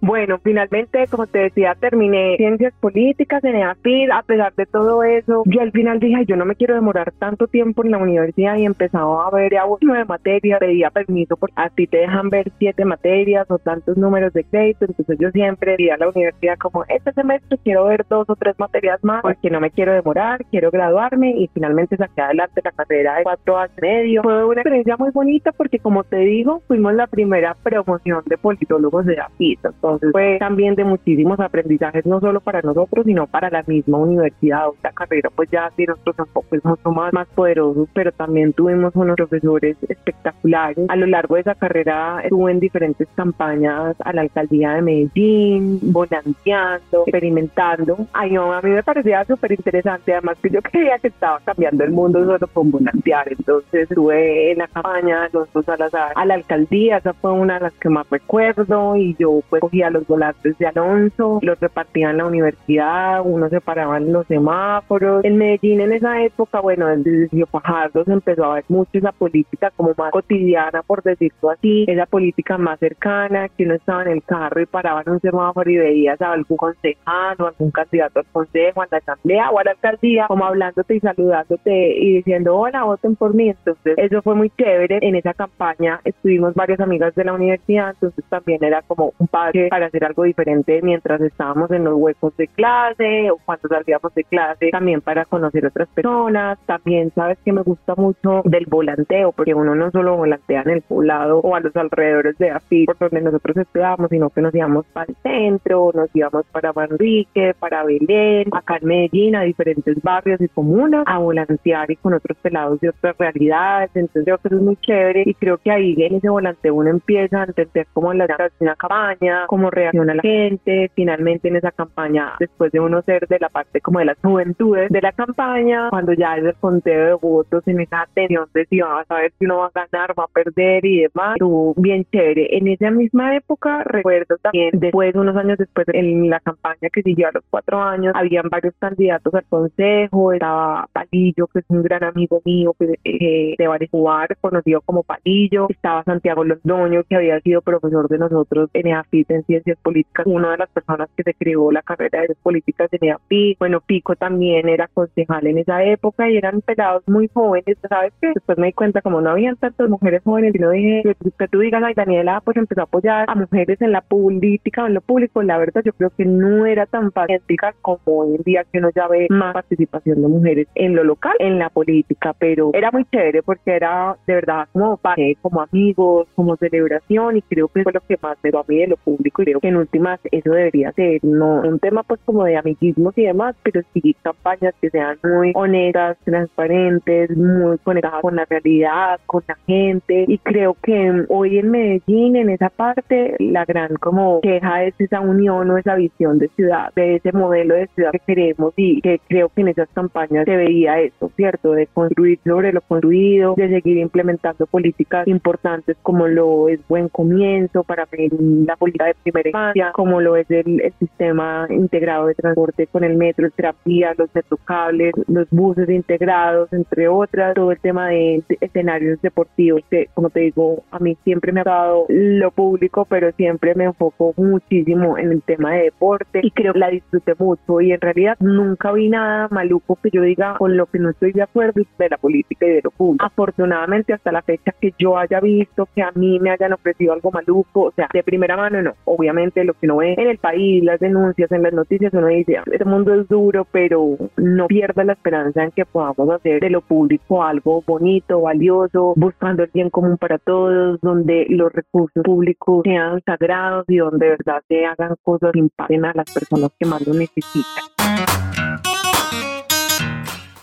[SPEAKER 3] bueno, finalmente, como te decía, terminé ciencias políticas en EAPID. A pesar de todo eso, yo al final dije, yo no me quiero demorar tanto tiempo en la universidad y empezaba a ver a nueve materias, pedía permiso porque a ti te dejan ver siete materias o tantos números de crédito. Entonces yo siempre iba a la universidad como, este semestre quiero ver dos o tres materias más porque no me quiero demorar, quiero graduarme y finalmente saqué adelante la carrera de cuatro años y medio. Fue una experiencia muy bonita porque, como te digo, fuimos la primera promoción de politólogos de EAPID entonces fue también de muchísimos aprendizajes, no solo para nosotros, sino para la misma universidad. La carrera pues ya tiene otros enfoques mucho más, más poderosos, pero también tuvimos unos profesores espectaculares. A lo largo de esa carrera estuve en diferentes campañas a la alcaldía de Medellín, volanteando, experimentando. Ay, no, a mí me parecía súper interesante, además que yo creía que estaba cambiando el mundo solo con volantear. Entonces estuve en la campaña, los dos a la alcaldía, esa fue una de las que más recuerdo y yo pues los volantes de Alonso, los repartía en la universidad, uno se paraba en los semáforos. En Medellín en esa época, bueno, desde Río Fajardo se empezó a ver mucho esa política como más cotidiana, por decirlo así, esa política más cercana, que uno estaba en el carro y paraba en un semáforo y veías a algún concejal o algún candidato al consejo, a la asamblea o a la alcaldía, como hablándote y saludándote y diciendo, hola, voten por mí. Entonces, eso fue muy chévere. En esa campaña estuvimos varias amigas de la universidad, entonces también era como un padre para hacer algo diferente mientras estábamos en los huecos de clase o cuando salíamos de clase, también para conocer otras personas. También sabes que me gusta mucho del volanteo, porque uno no solo volantea en el poblado o a los alrededores de AFI, por donde nosotros estudiábamos, sino que nos íbamos para el centro, nos íbamos para Manrique, para Belén, acá en Medellín, a diferentes barrios y comunas, a volantear y con otros pelados de otras realidades. Entonces creo que es muy chévere y creo que ahí en ese volanteo uno empieza a entender cómo la una campaña, cómo reacciona la gente, finalmente en esa campaña, después de uno ser de la parte como de las juventudes de la campaña, cuando ya es el conteo de votos en esa tensión de si va a saber si uno va a ganar, va a perder y demás, estuvo bien chévere. En esa misma época, recuerdo también, después, unos años después, en la campaña que siguió a los cuatro años, habían varios candidatos al consejo, estaba Palillo, que es un gran amigo mío que, eh, de jugar conocido como Palillo, estaba Santiago Londoño, que había sido profesor de nosotros en EAFIT en Ciencias Políticas, una de las personas que se creó la carrera de Políticas en EAFIT. Bueno, Pico también era concejal en esa época y eran pelados muy jóvenes, ¿sabes qué? Después me di cuenta como no habían tantas mujeres jóvenes y no dije que, tú digas, ay, Daniela, pues empezó a apoyar a mujeres en la política, en lo público, la verdad yo creo que no era tan fácil como hoy en día que uno ya ve más participación de mujeres en lo local, en la política, pero era muy chévere porque era de verdad como como amigos, como celebración y creo que fue lo que más me dio a mí de lo público y creo que en últimas eso debería ser no un tema pues como de amiguismos y demás, pero sí campañas que sean muy honestas, transparentes, muy conectadas con la realidad, con la gente y creo que hoy en Medellín en esa parte la gran como queja es esa unión o esa visión de ciudad, de ese modelo de ciudad que queremos y que creo que en esas campañas se veía eso, ¿cierto? De construir sobre lo construido, de seguir implementando políticas importantes como lo es Buen Comienzo para la política de primera como lo es el, sistema integrado de transporte con el metro, el terapia, los metrocables, los buses integrados, entre otras, todo el tema de, escenarios deportivos, que como te digo, a mí siempre me ha dado lo público, pero siempre me enfoco muchísimo en el tema de deporte y creo que la disfruté mucho y en realidad nunca vi nada maluco que yo diga con lo que no estoy de acuerdo de la política y de lo público. Afortunadamente hasta la fecha que yo haya visto que a mí me hayan ofrecido algo maluco, o sea, de primera mano no. Obviamente lo que uno ve en el país, las denuncias, en las noticias, uno dice, este mundo es duro, pero no pierda la esperanza en que podamos hacer de lo público algo bonito, valioso, buscando el bien común para todos, donde los recursos públicos sean sagrados y donde de verdad se hagan cosas que impacten a las personas que más lo necesitan.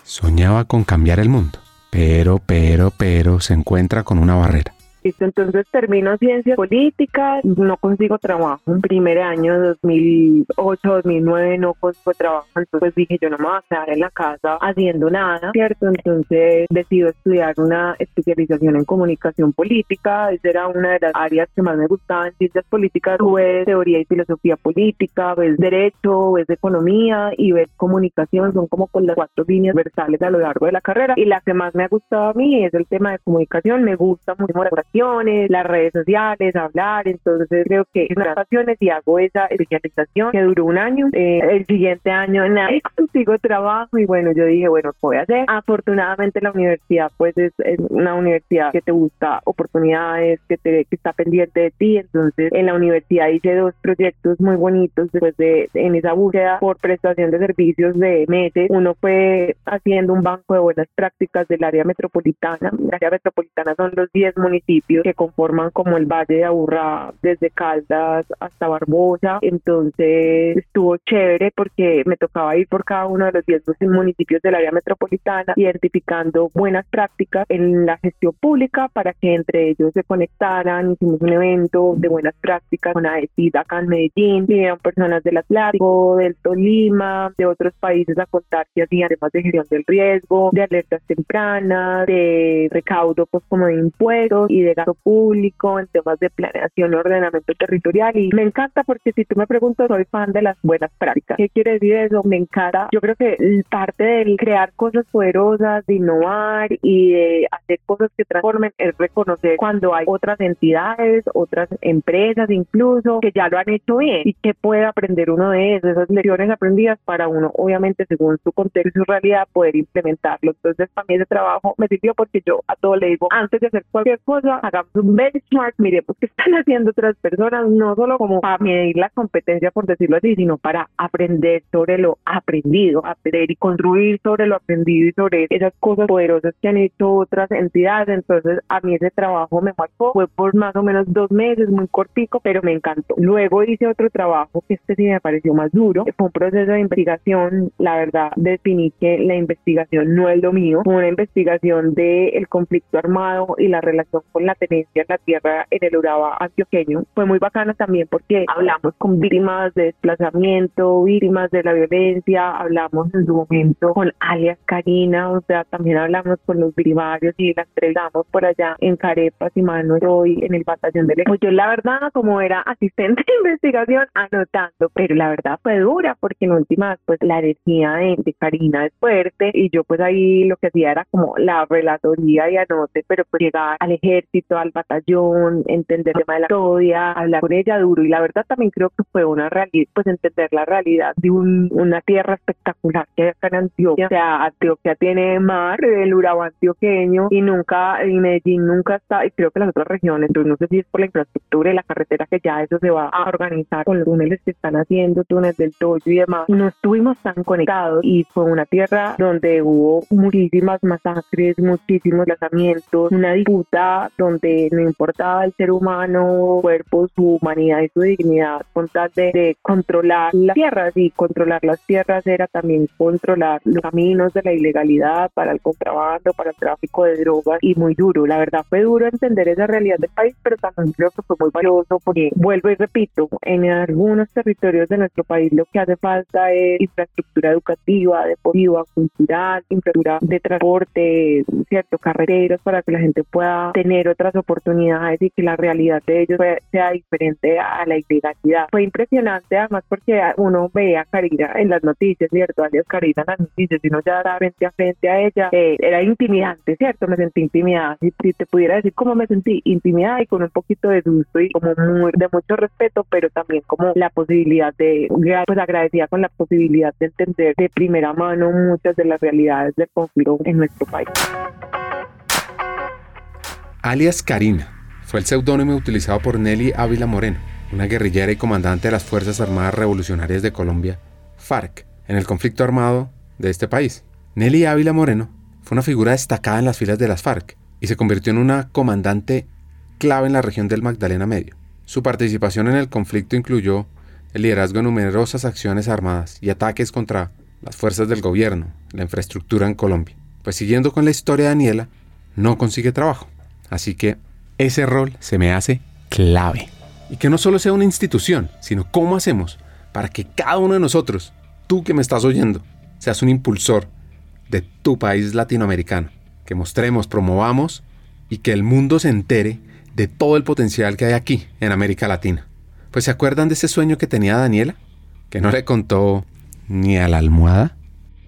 [SPEAKER 1] Soñaba con cambiar el mundo, pero, pero, pero se encuentra con una barrera
[SPEAKER 3] entonces termino ciencias políticas, no consigo trabajo. En primer año, 2008, 2009, no consigo trabajo. Entonces dije, yo no me voy a quedar en la casa haciendo nada, ¿cierto? Entonces decido estudiar una especialización en comunicación política. Esa era una de las áreas que más me gustaban. Ciencias políticas, ves teoría y filosofía política, ves derecho, ves economía y ves comunicación. Son como con las cuatro líneas versales a lo largo de la carrera. Y la que más me ha gustado a mí es el tema de comunicación. Me gusta mucho la las redes sociales, hablar, entonces creo que es una pasiones y hago esa especialización que duró un año. Eh, el siguiente año nada, consigo trabajo y bueno, yo dije, bueno, ¿qué voy a hacer? Afortunadamente la universidad pues es, una universidad que te busca oportunidades, que, te, que está pendiente de ti, entonces en la universidad hice dos proyectos muy bonitos después de en esa búsqueda por prestación de servicios de meses. Uno fue haciendo un banco de buenas prácticas del área metropolitana. El área metropolitana son los 10 municipios municipios que conforman como el Valle de Aburrá, desde Caldas hasta Barbosa. Entonces estuvo chévere porque me tocaba ir por cada uno de los 10 municipios del área metropolitana, identificando buenas prácticas en la gestión pública para que entre ellos se conectaran. Hicimos un evento de buenas prácticas con AECID acá en Medellín, vinieron personas del Atlántico, del Tolima, de otros países a contar que hacían temas de gestión del riesgo, de alertas tempranas, de recaudo pues como de impuestos y de gasto público en temas de planeación ordenamiento territorial y me encanta porque si tú me preguntas soy fan de las buenas prácticas. ¿Qué quiere decir eso? Me encanta. Yo creo que parte del crear cosas poderosas, de innovar y de hacer cosas que transformen es reconocer cuando hay otras entidades, otras empresas incluso que ya lo han hecho bien y que puede aprender uno de eso, esas lecciones aprendidas para uno obviamente según su contexto y su realidad poder implementarlo. Entonces para mí ese trabajo me sirvió porque yo a todo le digo antes de hacer cualquier cosa hagamos un benchmark, miremos qué están haciendo otras personas, no solo como para medir la competencia por decirlo así, sino para aprender sobre lo aprendido, aprender y construir sobre lo aprendido y sobre esas cosas poderosas que han hecho otras entidades. Entonces a mí ese trabajo me marcó, fue por más o menos dos meses, muy cortico, pero me encantó. Luego hice otro trabajo que este sí me pareció más duro, fue un proceso de investigación, la verdad definí que la investigación no es lo mío, fue una investigación del conflicto armado y la relación con la tenencia en la tierra en el Urabá antioqueño. Fue muy bacana también porque hablamos con víctimas de desplazamiento, víctimas de la violencia, hablamos en su momento con alias Karina, o sea, también hablamos con los primarios y la entregamos por allá en Carepas y Mano hoy en el batallón de Pues yo la verdad, como era asistente de investigación, anotando, pero la verdad fue dura porque en últimas, pues la energía de, de Karina es fuerte y yo pues ahí lo que hacía era como la relatoría y anote, pero pues llegar al ejército, al batallón, entender el tema de la historia, hablar con ella duro. Y la verdad también creo que fue una realidad, pues entender la realidad de un, una tierra espectacular que hay acá en Antioquia, o sea, Antioquia tiene mar, el Urabá antioqueño y nunca, y Medellín nunca está, y creo que las otras regiones, entonces no sé si es por la infraestructura y la carretera que ya eso se va a organizar con los túneles que están haciendo, túneles del Toyo y demás, no estuvimos tan conectados y fue una tierra donde hubo muchísimas masacres, muchísimos lanzamientos, una disputa donde no importaba el ser humano, cuerpo, su humanidad y su dignidad con tal de, controlar las tierras y controlar las tierras era también controlar los caminos de la ilegalidad para el contrabando, para el tráfico de drogas y muy duro. La verdad fue duro entender esa realidad del país, pero también creo que fue muy valioso porque vuelvo y repito, en algunos territorios de nuestro país lo que hace falta es infraestructura educativa, deportiva, cultural, infraestructura de transporte, cierto, carreteros para que la gente pueda tener otras oportunidades y que la realidad de ellos sea diferente a la ilegalidad. Fue impresionante además porque uno veía a Karina en las noticias, ¿cierto? Alias Karina en las noticias, y uno ya era frente a frente a ella, eh, era intimidante, ¿cierto? Me sentí intimidada. Si, si, te pudiera decir cómo me sentí, intimidada y con un poquito de gusto y como muy, de mucho respeto, pero también como la posibilidad de, pues agradecida con la posibilidad de entender de primera mano muchas de las realidades del conflicto en nuestro país.
[SPEAKER 1] Alias Karina fue el seudónimo utilizado por Nelly Ávila Moreno, una guerrillera y comandante de las Fuerzas Armadas Revolucionarias de Colombia, FARC, en el conflicto armado de este país. Nelly Ávila Moreno fue una figura destacada en las filas de las FARC y se convirtió en una comandante clave en la región del Magdalena Medio. Su participación en el conflicto incluyó el liderazgo de numerosas acciones armadas y ataques contra las fuerzas del gobierno, la infraestructura en Colombia. Pues siguiendo con la historia de Daniela, no consigue trabajo. Así que ese rol se me hace clave. Y que no solo sea una institución, sino cómo hacemos para que cada uno de nosotros, tú que me estás oyendo, seas un impulsor de tu país latinoamericano. Que mostremos, promovamos y que el mundo se entere de todo el potencial que hay aquí en América Latina. Pues se acuerdan de ese sueño que tenía Daniela, que no le contó ni a la almohada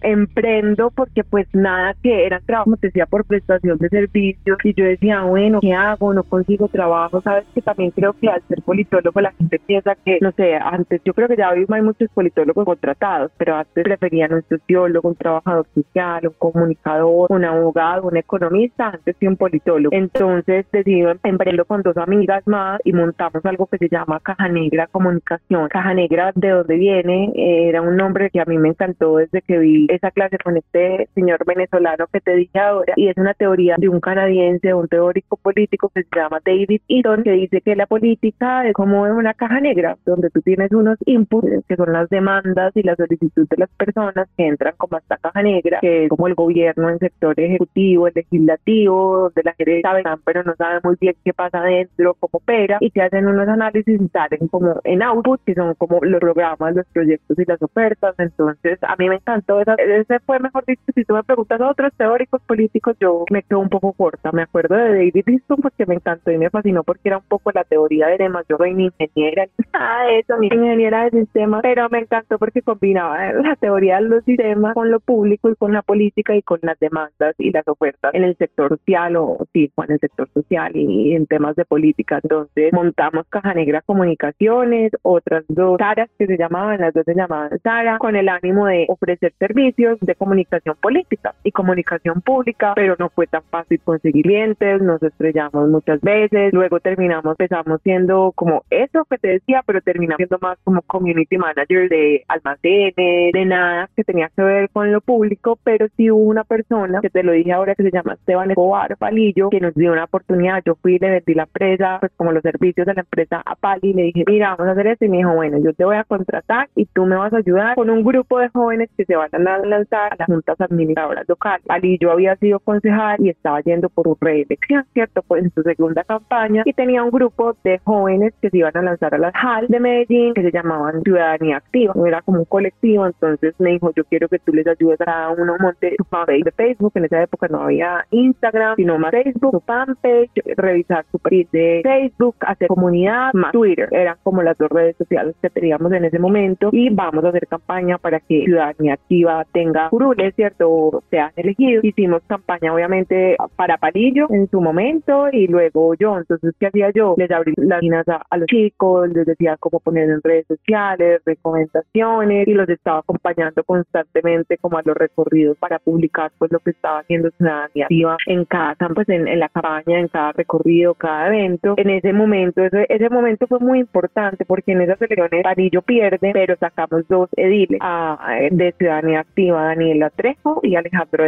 [SPEAKER 3] emprendo porque pues nada que era trabajo, te decía, por prestación de servicios y yo decía, bueno, ¿qué hago? No consigo trabajo, sabes que también creo que al ser politólogo la gente piensa que, no sé, antes yo creo que ya hoy hay muchos politólogos contratados, pero antes preferían un sociólogo, un trabajador social, un comunicador, un abogado, un economista, antes que un politólogo. Entonces decidí emprendo con dos amigas más y montamos algo que se llama Caja Negra Comunicación. Caja Negra, ¿de dónde viene? Era un nombre que a mí me encantó desde que vi esa clase con este señor venezolano que te dije ahora y es una teoría de un canadiense, un teórico político que se llama David Eaton, que dice que la política es como una caja negra donde tú tienes unos inputs que son las demandas y la solicitud de las personas que entran como esta caja negra, que es como el gobierno en sector ejecutivo, el legislativo, donde la gente sabe, pero no sabe muy bien qué pasa adentro, cómo opera, y se hacen unos análisis y salen como en output, que son como los programas, los proyectos y las ofertas. Entonces, a mí me encantó esa, ese fue mejor dicho, si tú me preguntas a otros teóricos políticos, yo me quedo un poco corta. Me acuerdo de David Easton porque me encantó y me fascinó porque era un poco la teoría de demás. Yo soy ingeniera, nada eso, mi ingeniera de sistemas, pero me encantó porque combinaba la teoría de los sistemas con lo público y con la política y con las demandas y las ofertas en el sector social o sí, en el sector social y, en temas de política. Entonces montamos Caja Negra Comunicaciones, otras dos Saras que se llamaban, las dos se llamaban Sara, con el ánimo de ofrecer servicios de comunicación política y comunicación pública, pero no fue tan fácil conseguir clientes, nos estrellamos muchas veces, luego terminamos, empezamos siendo como eso que te decía, pero terminamos siendo más como community manager de almacenes, de nada que tenía que ver con lo público, pero sí hubo una persona que te lo dije ahora que se llama Esteban Escobar Palillo, que nos dio una oportunidad, yo fui le vendí la empresa, pues como los servicios de la empresa a Pali, y le dije, mira, vamos a hacer esto, y me dijo, bueno, yo te voy a contratar y tú me vas a ayudar con un grupo de jóvenes que se van a lanzar a las juntas administradoras locales. Palillo había sido concejal y estaba yendo por un reelección, ¿cierto? Pues en su segunda campaña. Y tenía un grupo de jóvenes que se iban a lanzar a las HAL de Medellín que se llamaban Ciudadanía Activa, era como un colectivo, entonces me dijo, yo quiero que tú les ayudes a uno monte su fanpage de Facebook, en esa época no había Instagram, sino más Facebook, su fanpage, revisar su perfil de Facebook, hacer comunidad, más Twitter, eran como las dos redes sociales que teníamos en ese momento. Y vamos a hacer campaña para que Ciudadanía Activa tenga curules, ¿cierto? Sean elegidos. Hicimos campaña obviamente para Palillo en su momento y luego yo. Entonces, ¿qué hacía yo? Les abrí las líneas a, los chicos, les decía cómo poner en redes sociales, recomendaciones y los estaba acompañando constantemente como a los recorridos para publicar pues lo que estaba haciendo Ciudadanía Activa en cada, pues en, la campaña, en cada recorrido, cada evento. En ese momento, ese, ese momento fue muy importante porque en esas elecciones Palillo pierde, pero sacamos dos ediles a, de Ciudadanía Activa, Daniela Trejo y Alejandro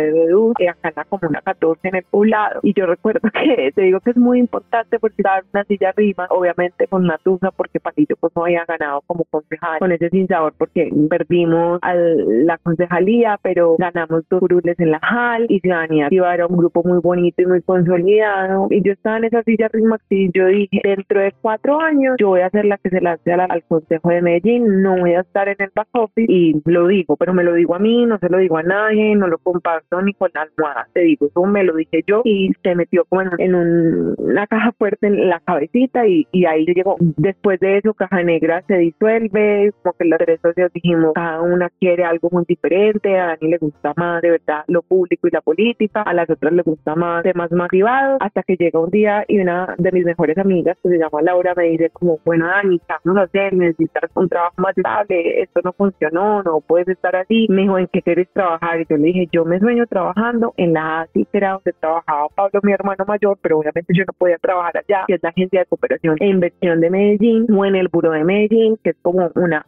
[SPEAKER 3] que acá en la Comuna 14 en el poblado. Y yo recuerdo que te digo que es muy importante porque dar una silla arriba, obviamente con Natusa, porque Palillo pues no había ganado como concejal, con ese sinsabor porque perdimos a la concejalía, pero ganamos dos curules en la JAL y Ciudadanía Activa era un grupo muy bonito y muy consolidado. Y yo estaba en esa silla arriba y yo dije, dentro de cuatro años yo voy a ser la que se lance al Consejo de Medellín, no voy a estar en el back office y lo digo, pero me lo digo a mí, no se lo digo a nadie, no lo comparto ni con la almohada, te digo, eso me lo dije yo y se metió como en, una caja fuerte en la cabecita y, y ahí llegó. Después de eso, Caja Negra se disuelve, como que los tres socios dijimos, cada una quiere algo muy diferente, a Dani le gusta más de verdad lo público y la política, a las otras le gusta más temas más privados, hasta que llega un día y una de mis mejores amigas, que se llama Laura, me dice como, bueno Dani, vamos a hacer? Necesitas un trabajo más estable, esto no funcionó, no puedes estar así. Me dijo, ¿en qué quieres trabajar? Y yo le dije, yo me sueño trabajando en la ASI, que era donde trabajaba Pablo, mi hermano mayor, pero obviamente yo no podía trabajar allá, que es la Agencia de Cooperación e Inversión de Medellín, o en el Buró de Medellín, que es como una,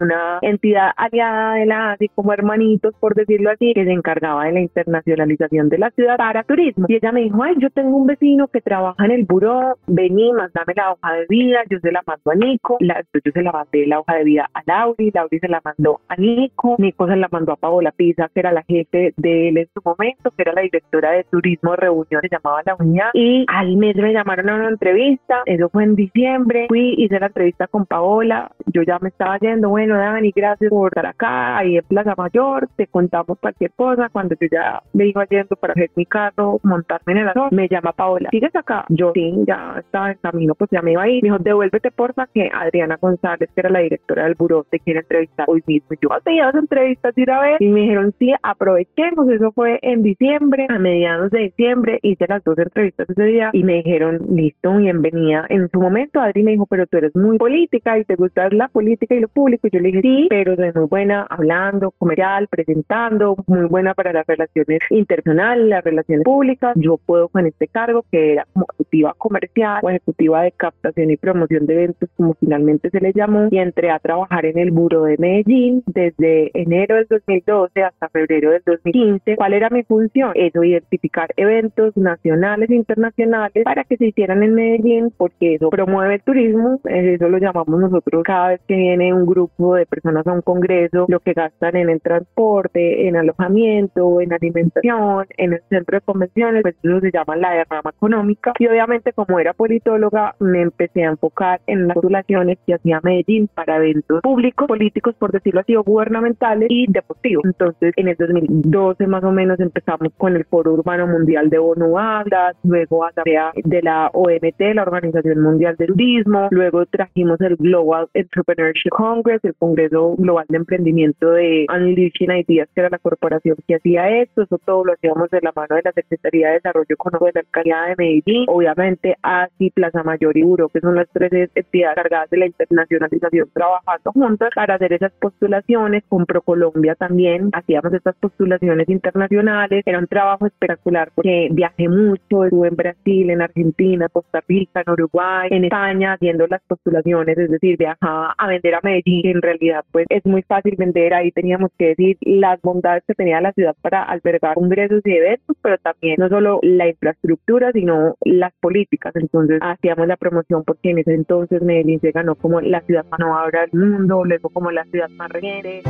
[SPEAKER 3] una entidad aliada de la ASI, como hermanitos, por decirlo así, que se encargaba de la internacionalización de la ciudad para turismo. Y ella me dijo, ay, yo tengo un vecino que trabaja en el buró, vení, mandame la hoja de vida, yo se la mando a Nico, yo se la mandé la hoja de vida a Lauri, Lauri se la mandó a Nico, Nico se la mandó a Paola Pisa, que era la jefe de él en su momento, que era la directora de turismo de reunión, se llamaba La Unidad, y al mes me llamaron a una entrevista, eso fue en diciembre, fui, hice la entrevista con Paola, yo ya me estaba yendo, bueno Dani, gracias por estar acá, ahí en Plaza Mayor, te contamos cualquier cosa, cuando yo ya me iba yendo para hacer mi carro, montarme en el avión, me llama Paola, ¿sigues acá? Yo sí, ya estaba en camino, pues ya me iba a ir, me dijo, devuélvete porfa que Adriana González, que era la directora del buró, te quiere entrevistar hoy mismo, y yo hacía dos entrevistas de una y me dijeron, sí, aprovechemos, eso fue en diciembre, a mediados de diciembre, hice las dos entrevistas ese día, y me dijeron, listo, bienvenida. En su momento Adri me dijo, pero tú eres muy política y te gusta la política y lo público, y yo le dije, sí, pero soy muy buena hablando, comercial, presentando, muy buena para las relaciones internacionales, las relaciones públicas, yo puedo con este cargo que era como ejecutiva comercial o ejecutiva de captación y promoción de eventos, como finalmente se le llamó, y entré a trabajar en el Buro de Medellín desde enero del 2012 hasta febrero del 2015. ¿Cuál era mi función? Eso, identificar eventos nacionales e internacionales para que se hicieran en Medellín, porque eso promueve el turismo, eso lo llamamos nosotros cada vez que viene un grupo de personas a un congreso, lo que gastan en el transporte, en alojamiento, en alimentación, en el centro de convenciones, pues eso se llama la derrama económica. Y obviamente como era politóloga, me empecé a enfocar en las postulaciones que hacía Medellín para eventos públicos, políticos, por decirlo así, o gubernamentales y deportivos. Entonces, en el 2012 más o menos empezamos con el Foro Urbano Mundial de ONU Agdas, luego a de la OMT, la Organización Mundial del Turismo, luego trajimos el Global Entrepreneurship Congress, el Congreso Global de Emprendimiento de Unleashing Ideas, que era la corporación que hacía esto, eso todo lo hacíamos de la mano de la Secretaría de Desarrollo Económico de la Alcaldía de Medellín, obviamente ASI, Plaza Mayor y Uro, que son las tres entidades cargadas de la internacionalización, trabajando juntas para hacer esas postulaciones, con ProColombia también hacíamos estas postulaciones internacionales, era un trabajo espectacular porque viajé mucho, estuve en Brasil, en Argentina, Costa Rica, en Uruguay, en España, haciendo las postulaciones, es decir, viajaba a vender a Medellín, en realidad pues es muy fácil vender, ahí teníamos que decir las bondades que tenía la ciudad para albergar congresos y eventos, pero también no solo la infraestructura, sino las políticas, entonces hacíamos la promoción porque en ese entonces Medellín se ganó como la ciudad más innovadora del mundo, luego como la ciudad más reguere.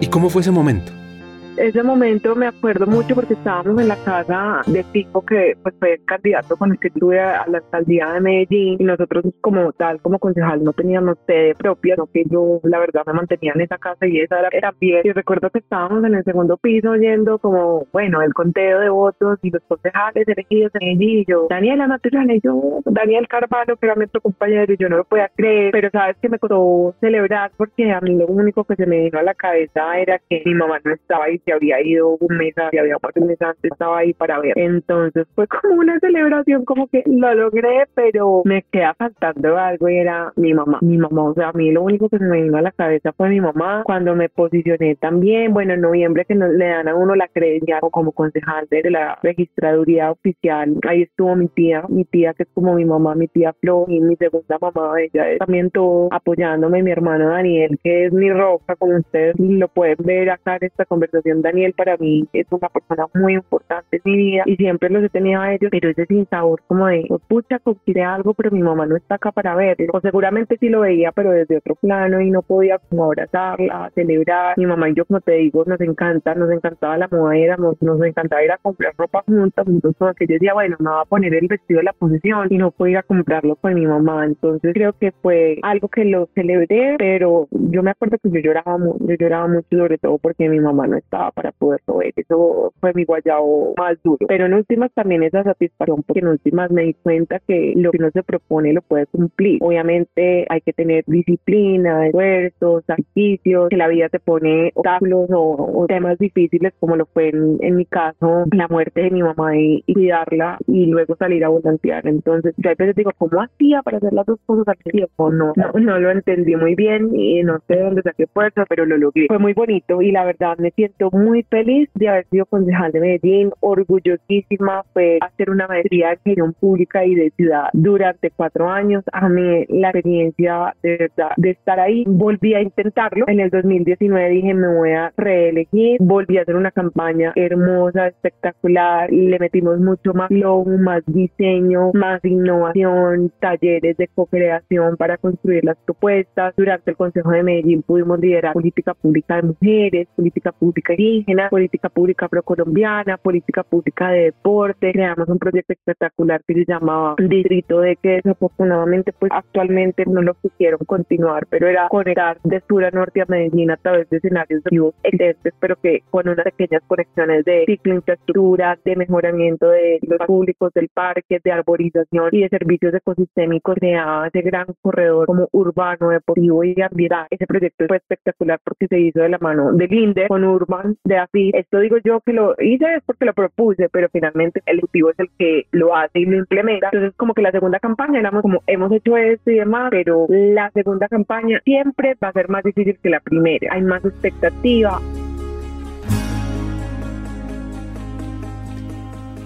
[SPEAKER 1] ¿Y cómo fue ese momento?
[SPEAKER 3] Ese momento me acuerdo mucho porque estábamos en la casa de Pico, que pues, fue el candidato con el que estuve a la alcaldía de Medellín, y nosotros como tal, como concejal, no teníamos sede propia, no que yo la verdad me mantenía en esa casa y esa era, bien. Y recuerdo que estábamos en el segundo piso oyendo como, bueno, el conteo de votos y los concejales elegidos en Medellín, y yo, Daniela Maturana, y yo, Daniel Carvalho, que era nuestro compañero, y yo no lo podía creer, pero sabes que me costó celebrar porque a mí lo único que se me vino a la cabeza era que mi mamá no estaba ahí había ido un mes, había un mes antes, estaba ahí para ver. Entonces fue como una celebración, como que lo logré, pero me queda faltando algo y era mi mamá. Mi mamá, o sea, a mí lo único que se me vino a la cabeza fue mi mamá. Cuando me posicioné también, bueno, en noviembre que le dan a uno la credencial como concejal de la registraduría oficial, ahí estuvo mi tía, mi tía que es como mi mamá, mi tía Flo y mi segunda mamá, ella es también todo apoyándome, mi hermano Daniel, que es mi roca, como ustedes lo pueden ver acá en esta conversación Daniel para mí es una persona muy importante en mi vida y siempre los he tenido a ellos, pero ese sin sabor como de, oh, pucha, quiere algo, pero mi mamá no está acá para verlo. O seguramente sí lo veía, pero desde otro plano y no podía como abrazarla, celebrar. Mi mamá y yo, como te digo, nos encanta, nos encantaba la moda, éramos, nos encantaba ir a comprar ropa juntas, juntos, que yo decía, bueno, me va a poner el vestido de la posición y no puedo ir a comprarlo con mi mamá. Entonces creo que fue algo que lo celebré, pero yo me acuerdo que yo lloraba, yo lloraba mucho, sobre todo porque mi mamá no estaba para poder ver. Eso fue mi guayabo más duro. Pero en últimas también esa satisfacción, porque en últimas me di cuenta que lo que uno se propone lo puede cumplir. Obviamente hay que tener disciplina, esfuerzos, sacrificios, que la vida te pone obstáculos o, temas difíciles, como lo fue en, mi caso, la muerte de mi mamá y, cuidarla y luego salir a volantear. Entonces, yo a veces digo, ¿cómo hacía para hacer las dos cosas al tiempo? No, no, no lo entendí muy bien y no sé dónde saqué fuerza, pero lo logré. Fue muy bonito y la verdad me siento muy feliz de haber sido concejal de Medellín, orgullosísima fue hacer una maestría en gestión pública y de ciudad durante cuatro años. A mí la experiencia de verdad de estar ahí, volví a intentarlo. En el 2019 dije me voy a reelegir, volví a hacer una campaña hermosa, espectacular, le metimos mucho más flow, más diseño, más innovación, talleres de co-creación para construir las propuestas. Durante el Consejo de Medellín pudimos liderar política pública de mujeres, política pública indígena, política pública procolombiana, política pública de deporte. Creamos un proyecto espectacular que se llamaba Distrito de que desafortunadamente pues actualmente no lo quisieron continuar, pero era conectar de sur a norte a Medellín a través de escenarios vivos excelentes, pero que con unas pequeñas conexiones de ciclo infraestructura, de mejoramiento de los públicos del parque, de arborización y de servicios ecosistémicos creaba ese gran corredor como urbano, deportivo y ambiental. Ese proyecto fue espectacular porque se hizo de la mano del INDE con Urban, de AFI esto digo yo que lo hice es porque lo propuse, pero finalmente el ejecutivo es el que lo hace y lo implementa. Entonces, como que la segunda campaña éramos como, hemos hecho esto y demás, pero la segunda campaña siempre va a ser más difícil que la primera. Hay más expectativa.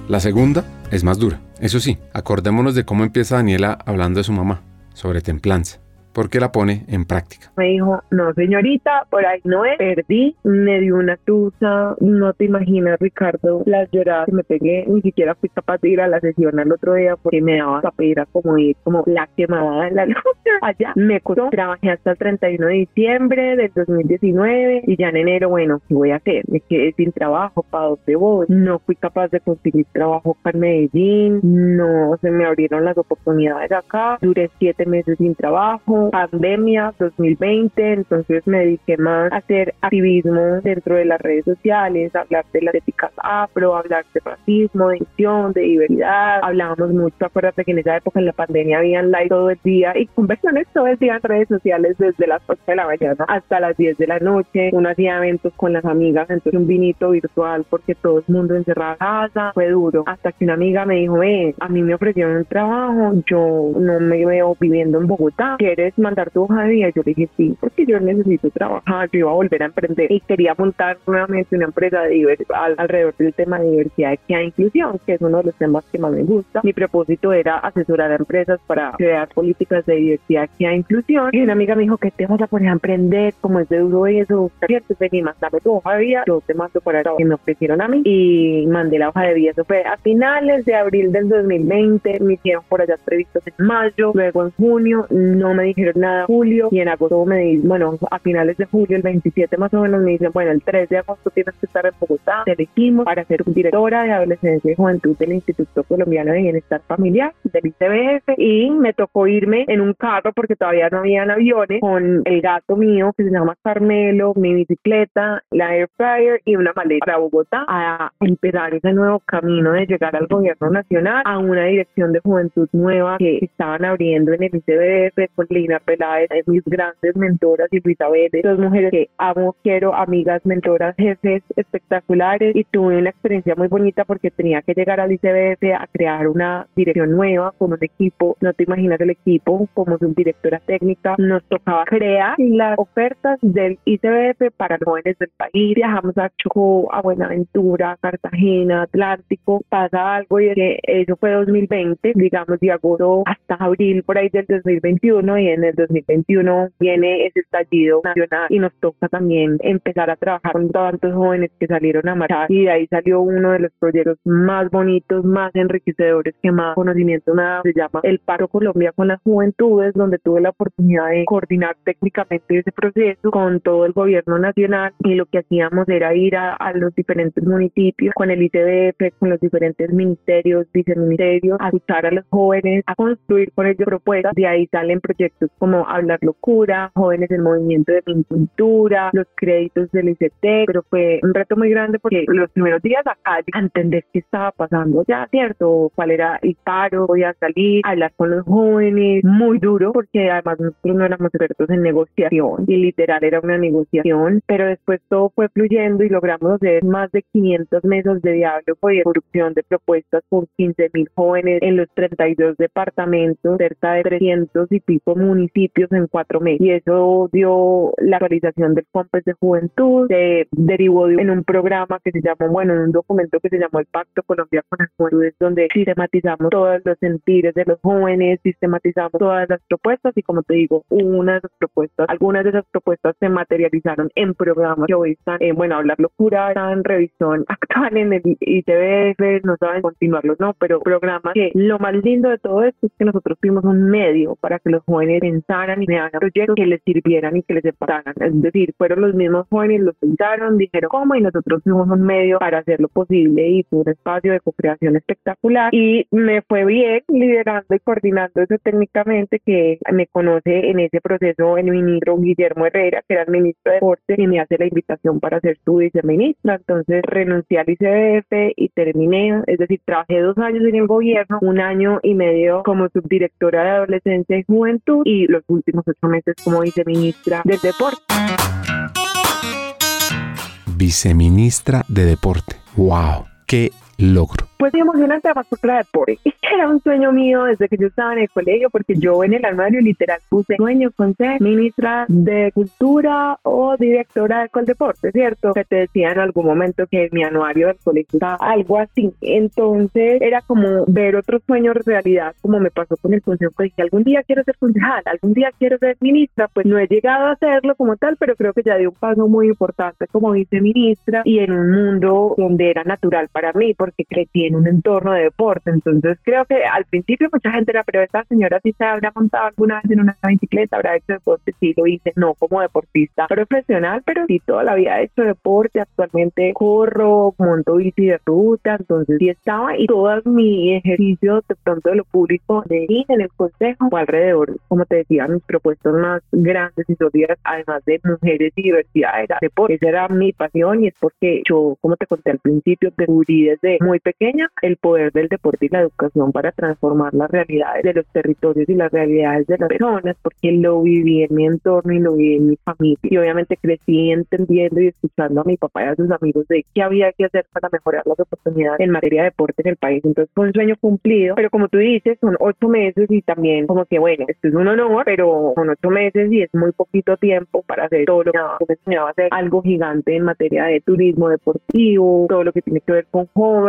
[SPEAKER 1] La segunda es más dura. Eso sí, acordémonos de cómo empieza Daniela hablando de su mamá, sobre templanza. Porque la pone en práctica.
[SPEAKER 3] Me dijo, no señorita, por ahí no es, perdí, me dio una tusa, no te imaginas Ricardo, las lloradas que me pegué, ni siquiera fui capaz de ir a la sesión al otro día porque me daba a como ir como la quemada en la lucha allá. Me costó, trabajé hasta el 31 de diciembre del 2019 y ya en enero, bueno, ¿qué voy a hacer? Me quedé sin trabajo, ¿para dónde voy? No fui capaz de conseguir trabajo acá en Medellín, no se me abrieron las oportunidades acá, duré siete meses sin trabajo, pandemia 2020, entonces me dediqué más a hacer activismo dentro de las redes sociales, hablar de las éticas afro, hablar de racismo, de inclusión, de diversidad, hablábamos mucho, acuérdate que en esa época en la pandemia habían live todo el día y conversaciones todo el día en redes sociales desde las 8 de la mañana hasta las 10 de la noche, uno hacía eventos con las amigas, entonces un vinito virtual porque todo el mundo encerrado en casa, fue duro, hasta que una amiga me dijo, ve, a mí me ofrecieron un trabajo, yo no me veo viviendo en Bogotá, ¿quieres mandar tu hoja de vida? Yo dije sí, porque yo necesito trabajar, yo iba a volver a emprender y quería montar nuevamente una empresa de alrededor del tema de diversidad, e inclusión, que es uno de los temas que más me gusta. Mi propósito era asesorar a empresas para crear políticas de diversidad, e inclusión. Y una amiga me dijo que te vas a poner a emprender, como es de duro eso, cierto, vení, mandame tu hoja de vida, yo te mando que me ofrecieron a mí y mandé la hoja de vida. Eso fue a finales de abril del 2020, me hicieron por allá previstos en mayo, luego en junio, no me dijeron nada julio y en agosto me dicen, bueno, a finales de julio, el 27 más o menos, me dicen, bueno, el 3 de agosto tienes que estar en Bogotá. Te elegimos para ser directora de adolescencia y juventud del Instituto Colombiano de Bienestar Familiar, del ICBF, y me tocó irme en un carro porque todavía no habían aviones con el gato mío que se llama Carmelo, mi bicicleta, la air fryer y una maleta para Bogotá a empezar ese nuevo camino de llegar al gobierno nacional a una dirección de juventud nueva que estaban abriendo en el ICBF con Lina Peláez, mis grandes mentoras y Luisa Vélez, dos mujeres que amo, quiero, amigas, mentoras, jefes espectaculares. Y tuve una experiencia muy bonita porque tenía que llegar al ICBF a crear una dirección nueva con un equipo, no te imaginas el equipo, como subdirectora técnica, nos tocaba crear las ofertas del ICBF para jóvenes del país, viajamos a Chocó, a Buenaventura, Cartagena, Atlántico, pasa algo y eso fue 2020, digamos de agosto hasta abril por ahí del 2021 y en el 2021 viene ese estallido nacional y nos toca también empezar a trabajar con tantos jóvenes que salieron a marchar. Y de ahí salió uno de los proyectos más bonitos, más enriquecedores que más conocimiento nada se llama El Paro Colombia con las Juventudes, donde tuve la oportunidad de coordinar técnicamente ese proceso con todo el gobierno nacional. Y lo que hacíamos era ir a, a los diferentes municipios con el ITBF, con los diferentes ministerios, viceministerios, a escuchar a los jóvenes, a construir con ellos propuestas. De ahí salen proyectos como Hablar Locura, Jóvenes en Movimiento de Pintura, los créditos del ICT, pero fue un reto muy grande porque los primeros días acá, a entender qué estaba pasando ya, ¿cierto? ¿Cuál era el paro? Voy a salir, hablar con los jóvenes, muy duro porque además nosotros no éramos expertos en negociación y literal era una negociación, pero después todo fue fluyendo y logramos hacer más de 500 meses de diálogo y de corrupción de propuestas con 15 mil jóvenes en los 32 departamentos, cerca de 300 y pico municipios en cuatro meses. Y eso dio la actualización del COMPES de Juventud, se derivó en un programa que se llamó, bueno, en un documento que se llamó el Pacto Colombia con las Juventudes, donde sistematizamos todos los sentires de los jóvenes, sistematizamos todas las propuestas y como te digo, una de esas propuestas, algunas de esas propuestas se materializaron en programas que hoy están, en, bueno, hablar locura, están en revisión actual en el ITBF, no saben continuarlos, no, pero programas que lo más lindo de todo esto es que nosotros fuimos un medio para que los jóvenes pensaran y crearan proyectos que les sirvieran y que les separaran. Es decir, fueron los mismos jóvenes, los pensaron, dijeron cómo y nosotros fuimos un medio para hacerlo posible y fue un espacio de co-creación espectacular y me fue bien liderando y coordinando eso técnicamente que me conoce en ese proceso el ministro Guillermo Herrera, que era el ministro de Deportes y me hace la invitación para ser su viceministra. Entonces renuncié al ICBF y terminé, es decir, trabajé dos años en el gobierno, un año y medio como subdirectora de adolescencia y juventud y los últimos ocho meses como viceministra del deporte.
[SPEAKER 1] Viceministra de deporte. ¡Wow! Qué logro?
[SPEAKER 3] Pues emocionante además por la deporte. Era un sueño mío desde que yo estaba en el colegio, porque yo en el armario literal puse sueño con ser ministra de Cultura o directora de Coldeporte, ¿cierto? Que te decía en algún momento que mi anuario del colegio estaba algo así. Entonces era como ver otros sueños realidad, como me pasó con el consejo que dije, algún día quiero ser concejal, algún día quiero ser ministra, pues no he llegado a hacerlo como tal, pero creo que ya di un paso muy importante como viceministra y en un mundo donde era natural para mí, porque crecí en un entorno de deporte. Entonces creo que al principio mucha gente era, pero esta señora sí se habrá montado alguna vez en una bicicleta, habrá hecho deporte, sí lo hice, no como deportista profesional, pero sí toda la vida he hecho deporte, actualmente corro, monto bici de ruta, entonces sí estaba y todo mi ejercicio de pronto de lo público de en el consejo o alrededor, como te decía, mis propuestas más grandes y sólidas, además de mujeres y diversidad, era deporte. Esa era mi pasión y es porque yo, como te conté al principio, descubrí desde muy pequeña el poder del deporte y la educación para transformar las realidades de los territorios y las realidades de las personas, porque lo viví en mi entorno y lo viví en mi familia. Y obviamente crecí entendiendo y escuchando a mi papá y a sus amigos de qué había que hacer para mejorar las oportunidades en materia de deporte en el país. Entonces fue un sueño cumplido, pero como tú dices, son ocho meses y también como que bueno, esto es un honor, pero son ocho meses y es muy poquito tiempo para hacer todo lo que me hacer algo gigante en materia de turismo deportivo, todo lo que tiene que ver con jóvenes,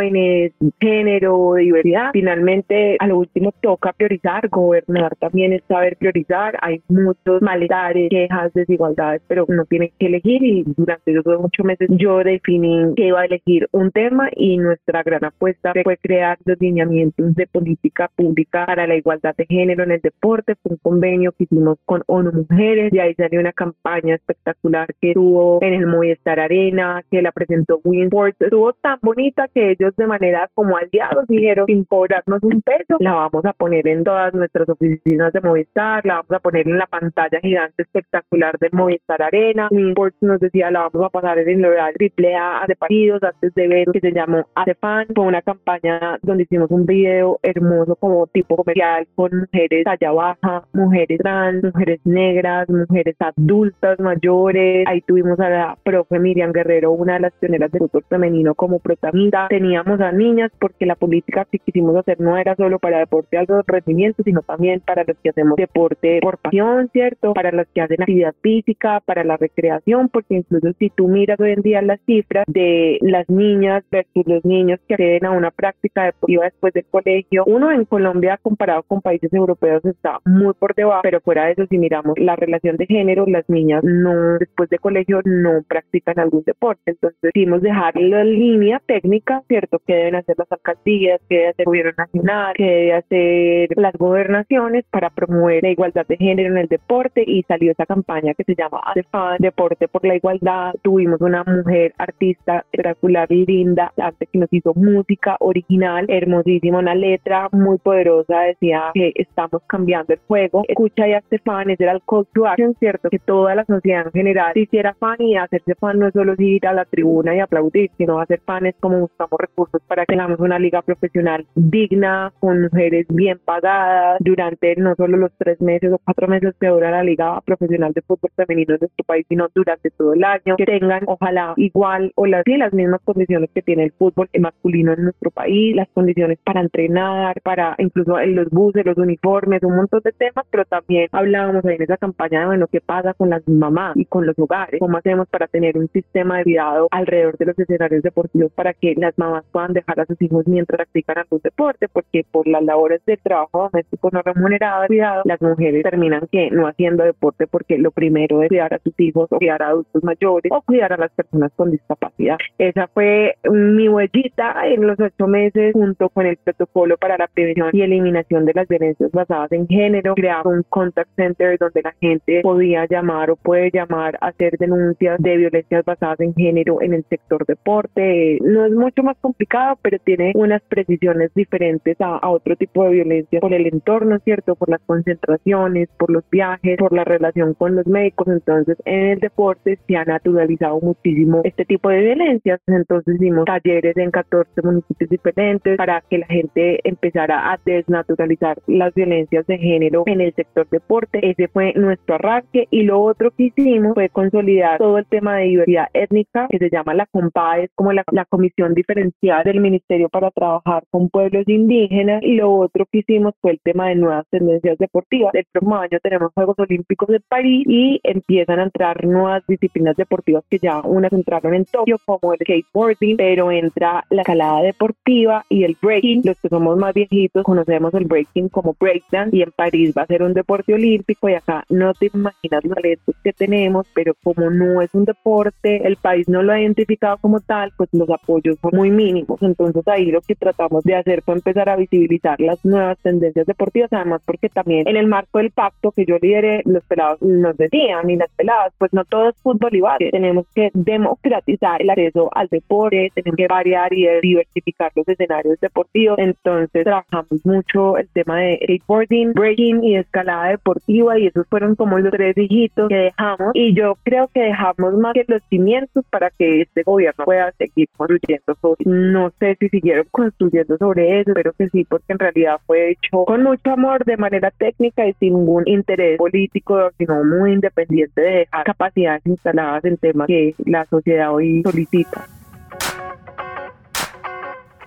[SPEAKER 3] género, diversidad. Finalmente, a lo último toca priorizar, gobernar también es saber priorizar. Hay muchos malestares, quejas, desigualdades, pero uno tiene que elegir y durante esos ocho meses yo definí que iba a elegir un tema y nuestra gran apuesta fue crear los lineamientos de política pública para la igualdad de género en el deporte. Fue un convenio que hicimos con ONU Mujeres y ahí salió una campaña espectacular que tuvo en el Movistar Arena, que la presentó Winsport. Estuvo tan bonita que ellos de manera como aliados dijeron sin cobrarnos un peso, la vamos a poner en todas nuestras oficinas de Movistar, la vamos a poner en la pantalla gigante espectacular del Movistar Arena. Winsport nos decía la vamos a pasar en el horario triple A de partidos antes de ver que se llamó Fan. Fue una campaña donde hicimos un video hermoso como tipo comercial con mujeres allá baja, mujeres trans, mujeres negras, mujeres adultas, mayores. Ahí tuvimos a la profe Miriam Guerrero, una de las pioneras del fútbol femenino como protagonista. Teníamos a niñas porque la política que quisimos hacer no era solo para deporte alto rendimiento, sino también para los que hacemos deporte por pasión, ¿cierto? Para los que hacen actividad física, para la recreación, porque incluso si tú miras hoy en día las cifras de las niñas versus los niños que acceden a una práctica deportiva después del colegio, uno en Colombia comparado con países europeos está muy por debajo, pero fuera de eso, si miramos la relación de género, las niñas no, después de colegio, no practican algún deporte. Entonces, decidimos dejar la línea técnica, ¿cierto? Que deben hacer las alcaldías, que debe hacer el gobierno nacional, que debe hacer las gobernaciones para promover la igualdad de género en el deporte y salió esa campaña que se llama ADEFAN, Deporte por la Igualdad. Tuvimos una mujer artista espectacular linda, que nos hizo música original, hermosísima, una letra muy poderosa, decía que estamos cambiando el juego. Escucha y hazte fan, era el call to action, ¿cierto? Que toda la sociedad en general se hiciera fan y hacerse fan no es solo ir a la tribuna y aplaudir, sino hacer fan es como buscamos recursos para que tengamos una liga profesional digna, con mujeres bien pagadas, durante no solo los tres meses o cuatro meses que dura la liga profesional de fútbol femenino en nuestro país, sino durante todo el año, que tengan ojalá igual o las, las mismas condiciones que tiene el fútbol masculino en nuestro país, las condiciones para entrenar, para incluso en los buses, los uniformes, un montón de temas, pero también hablábamos en esa campaña de, bueno, qué pasa con las mamás y con los hogares, cómo hacemos para tener un sistema de cuidado alrededor de los escenarios deportivos para que las mamás puedan dejar a sus hijos mientras practican algún deporte, porque por las labores de trabajo doméstico no remunerado cuidado, las mujeres terminan que no haciendo deporte porque lo primero es cuidar a sus hijos o cuidar a adultos mayores o cuidar a las personas con discapacidad. Esa fue mi huellita en los ocho meses junto con el protocolo para la prevención y eliminación de las violencias basadas en género, crear un contact center donde la gente podía llamar o puede llamar a hacer denuncias de violencias basadas en género en el sector deporte. No es mucho más complicado, pero tiene unas precisiones diferentes a, a otro tipo de violencia por el entorno, ¿cierto? Por las concentraciones, por los viajes, por la relación con los médicos. Entonces, en el deporte se ha naturalizado muchísimo este tipo de violencias. Entonces, hicimos talleres en 14 municipios diferentes para que la gente empezara a desnaturalizar las violencias de género en el sector deporte. Ese fue nuestro arranque y lo otro que hicimos fue consolidar todo el tema de diversidad étnica que se llama la COMPA, es como la, la Comisión Diferencial social del ministerio para trabajar con pueblos indígenas y lo otro que hicimos fue el tema de nuevas tendencias deportivas. El próximo año tenemos Juegos Olímpicos de París y empiezan a entrar nuevas disciplinas deportivas que ya unas entraron en Tokio como el skateboarding, pero entra la escalada deportiva y el breaking. Los que somos más viejitos conocemos el breaking como breakdance y en París va a ser un deporte olímpico y acá no te imaginas los talentos que tenemos, pero como no es un deporte, el país no lo ha identificado como tal, pues los apoyos son muy mínimos. Entonces ahí lo que tratamos de hacer fue empezar a visibilizar las nuevas tendencias deportivas, además porque también en el marco del pacto que yo lideré, los pelados nos decían y las peladas, pues no todo es fútbol y básquet, tenemos que democratizar el acceso al deporte, tenemos que variar y diversificar los escenarios deportivos. Entonces trabajamos mucho el tema de skateboarding, breaking y escalada deportiva y esos fueron como los tres hijitos que dejamos y yo creo que dejamos más que los cimientos para que este gobierno pueda seguir construyendo. No sé si siguieron construyendo sobre eso, pero que sí, porque en realidad fue hecho con mucho amor, de manera técnica y sin ningún interés político, sino muy independiente de dejar capacidades instaladas en temas que la sociedad hoy solicita.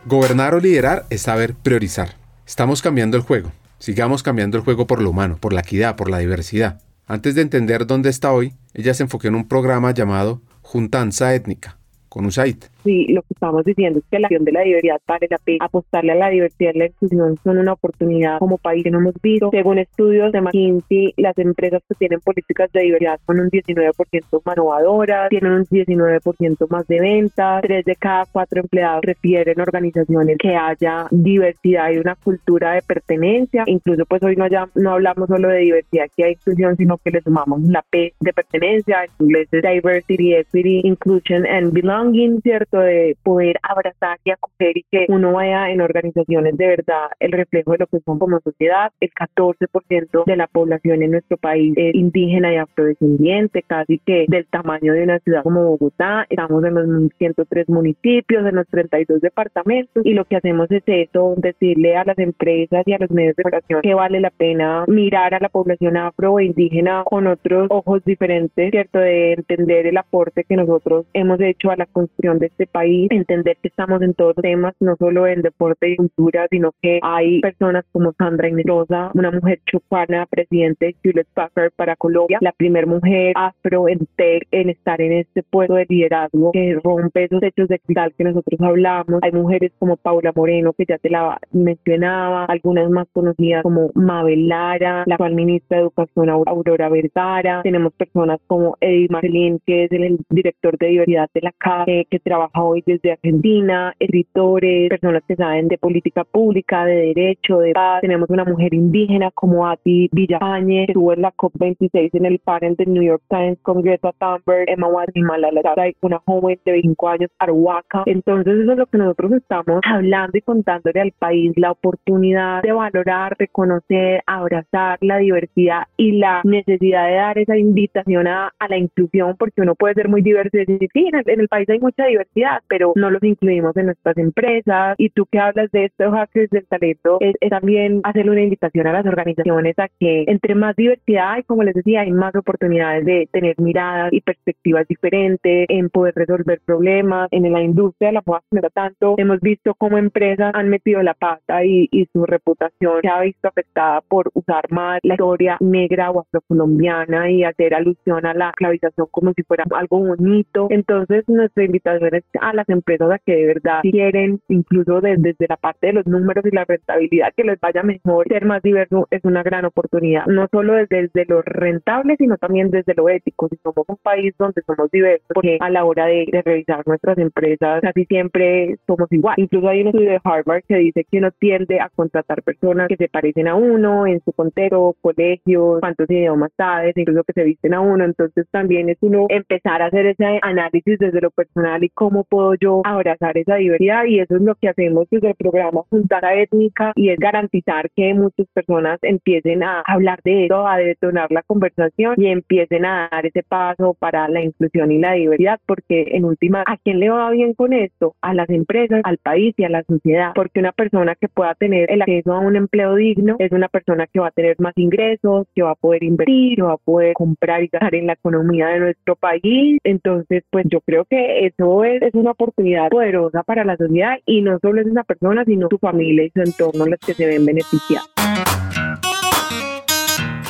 [SPEAKER 1] Gobernar o liderar es saber priorizar. Estamos cambiando el juego. Sigamos cambiando el juego por lo humano, por la equidad, por la diversidad. Antes de entender dónde está hoy, ella se enfocó en un programa llamado Juntanza Étnica, con USAID.
[SPEAKER 3] Sí, lo que estamos diciendo es que la acción de la diversidad vale la pena. Apostarle a la diversidad y la inclusión son una oportunidad como país que no hemos visto. Según estudios de McKinsey, las empresas que tienen políticas de diversidad son un 19% más innovadoras, tienen un 19% más de ventas, tres de cada cuatro empleados refieren organizaciones que haya diversidad y una cultura de pertenencia. Incluso pues hoy no, ya, no hablamos solo de diversidad y inclusión, sino que le sumamos la P de pertenencia, en inglés diversity, equity, inclusion and belonging, ¿cierto? De poder abrazar y acoger y que uno vaya en organizaciones de verdad el reflejo de lo que son como sociedad. El 14% de la población en nuestro país es indígena y afrodescendiente, casi que del tamaño de una ciudad como Bogotá. Estamos en los 103 municipios, en los 32 departamentos y lo que hacemos es eso, decirle a las empresas y a los medios de comunicación que vale la pena mirar a la población afro e indígena con otros ojos diferentes, ¿cierto? De entender el aporte que nosotros hemos hecho a la construcción de este país, entender que estamos en todos temas, no solo en deporte y cultura, sino que hay personas como Sandra Inés una mujer chupana, presidente de Hewlett Packard para Colombia, la primera mujer afro en en estar en este puesto de liderazgo que rompe esos hechos de cristal que nosotros hablamos. Hay mujeres como Paula Moreno, que ya te la mencionaba, algunas más conocidas como Mabel Lara, la actual ministra de Educación Aurora Vergara. Tenemos personas como Eddie Marcelín, que es el, director de diversidad de la CAE, que trabaja hoy desde Argentina, escritores, personas que saben de política pública, de derecho, de paz. Tenemos una mujer indígena como Ati Villafañe, que estuvo en la COP26 en el panel del New York Times con Greta Thunberg, Emma Watson, Malala una joven de 25 años, Arhuaca. Entonces eso es lo que nosotros estamos hablando y contándole al país, la oportunidad de valorar, reconocer, abrazar la diversidad y la necesidad de dar esa invitación a, a la inclusión, porque uno puede ser muy diverso y decir, sí, en el país hay mucha diversidad, pero no los incluimos en nuestras empresas. Y tú que hablas de estos hackers del talento, es, también hacer una invitación a las organizaciones a que entre más diversidad hay, como les decía, hay más oportunidades de tener miradas y perspectivas diferentes, en poder resolver problemas. En la industria de la moda, tanto, hemos visto cómo empresas han metido la pata y, su reputación se ha visto afectada por usar más la historia negra o afrocolombiana y hacer alusión a la esclavización como si fuera algo bonito. Entonces, nuestra invitación es a las empresas a que de verdad quieren, incluso desde, la parte de los números y la rentabilidad, que les vaya mejor, ser más diverso es una gran oportunidad, no solo desde, lo rentable, sino también desde lo ético. Si somos un país donde somos diversos, porque a la hora de, revisar nuestras empresas casi siempre somos igual. Incluso hay un estudio de Harvard que dice que uno tiende a contratar personas que se parecen a uno en su contexto, colegio, cuántos idiomas sabes, incluso que se visten a uno. Entonces también es uno empezar a hacer ese análisis desde lo personal y cómo puedo yo abrazar esa diversidad y eso es lo que hacemos desde el programa Juntada Étnica y es garantizar que muchas personas empiecen a hablar de eso, a detonar la conversación y empiecen a dar ese paso para la inclusión y la diversidad porque en última, ¿a quién le va bien con esto? A las empresas, al país y a la sociedad porque una persona que pueda tener el acceso a un empleo digno es una persona que va a tener más ingresos, que va a poder invertir, que va a poder comprar y gastar en la economía de nuestro país. Entonces, pues yo creo que eso es es una oportunidad poderosa para la sociedad y no solo es esa persona, sino su familia y su entorno las que se ven beneficiadas.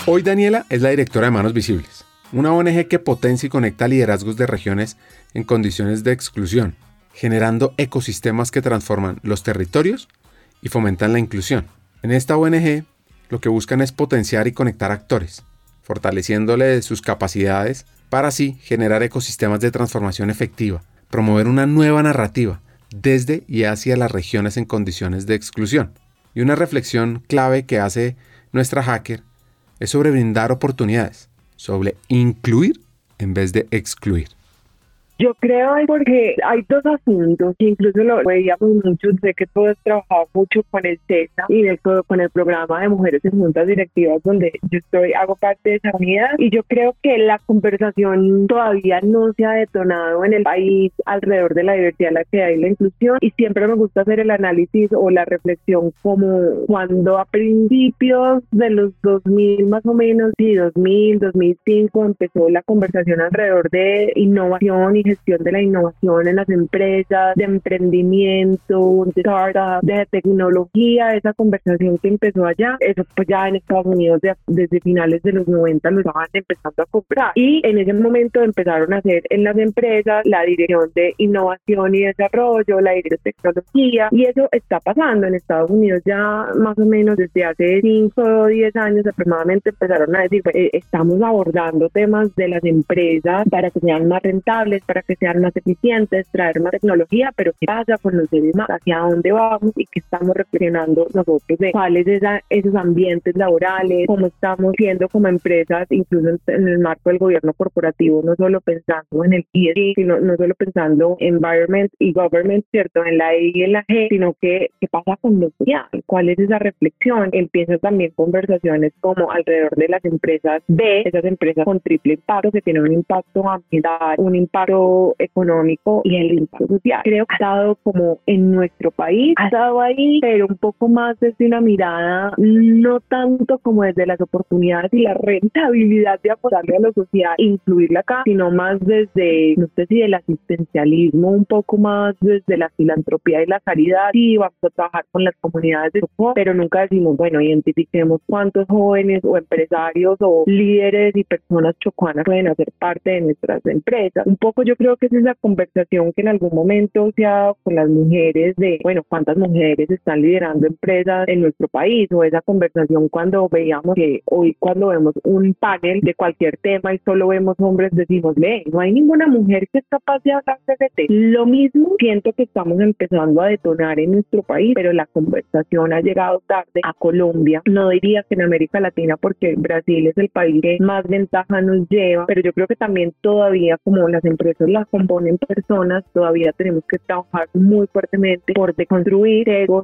[SPEAKER 1] Hoy Daniela es la directora de Manos Visibles, una ONG que potencia y conecta liderazgos de regiones en condiciones de exclusión, generando ecosistemas que transforman los territorios y fomentan la inclusión. En esta ONG, lo que buscan es potenciar y conectar actores, fortaleciéndole sus capacidades para así generar ecosistemas de transformación efectiva, promover una nueva narrativa desde y hacia las regiones en condiciones de exclusión. Y una reflexión clave que hace nuestra hacker es sobre brindar oportunidades, sobre incluir en vez de excluir.
[SPEAKER 3] Yo creo porque hay dos asuntos que incluso lo veíamos mucho, sé que tú has trabajado mucho con el CESA y con el programa de mujeres en juntas directivas donde yo estoy, hago parte de esa unidad. Y yo creo que la conversación todavía no se ha detonado en el país alrededor de la diversidad, la que hay la inclusión. Y siempre me gusta hacer el análisis o la reflexión como cuando a principios de los 2000 más o menos, y 2000, 2005 empezó la conversación alrededor de innovación y gestión de la innovación en las empresas, de emprendimiento, de startup, de tecnología, esa conversación que empezó allá, eso pues ya en Estados Unidos desde finales de los 90 lo estaban empezando a comprar. Y en ese momento empezaron a hacer en las empresas la dirección de innovación y desarrollo, la dirección de tecnología y eso está pasando en Estados Unidos ya más o menos desde hace 5 o 10 años aproximadamente empezaron a decir, pues, eh, estamos abordando temas de las empresas para que sean más rentables, para que sean más eficientes, traer más tecnología, pero ¿qué pasa con los demás? ¿Hacia dónde vamos? Y qué estamos reflexionando nosotros de cuáles son esos ambientes laborales, cómo estamos siendo como empresas, incluso en, el marco del gobierno corporativo, no solo pensando en el ESG, sino no solo pensando en environment y government, ¿cierto? En la E y en la G, sino que qué pasa con lo social, cuál es esa reflexión. Empiezan también conversaciones como alrededor de las empresas B, esas empresas con triple impacto que tienen un impacto ambiental, un impacto económico y el impacto social. Creo que ha estado como en nuestro país, ha estado ahí, pero un poco más desde una mirada, no tanto como desde las oportunidades y la rentabilidad de apoyarle a la sociedad, incluirla acá, sino más desde, no sé si del asistencialismo, un poco más desde la filantropía y la caridad. Sí, vamos a trabajar con las comunidades de Chocó, pero nunca decimos, bueno, identifiquemos cuántos jóvenes o empresarios o líderes y personas chocuanas pueden hacer parte de nuestras empresas. Un poco yo creo que es esa conversación que en algún momento se ha dado con las mujeres de, bueno, cuántas mujeres están liderando empresas en nuestro país o esa conversación cuando veíamos que hoy cuando vemos un panel de cualquier tema y solo vemos hombres decimos, ve, no hay ninguna mujer que es capaz de hablar tema. Lo mismo siento que estamos empezando a detonar en nuestro país, pero la conversación ha llegado tarde a Colombia. No diría que en América Latina porque Brasil es el país que más ventaja nos lleva, pero yo creo que también todavía como las empresas las componen personas, todavía tenemos que trabajar muy fuertemente por deconstruir sesgos,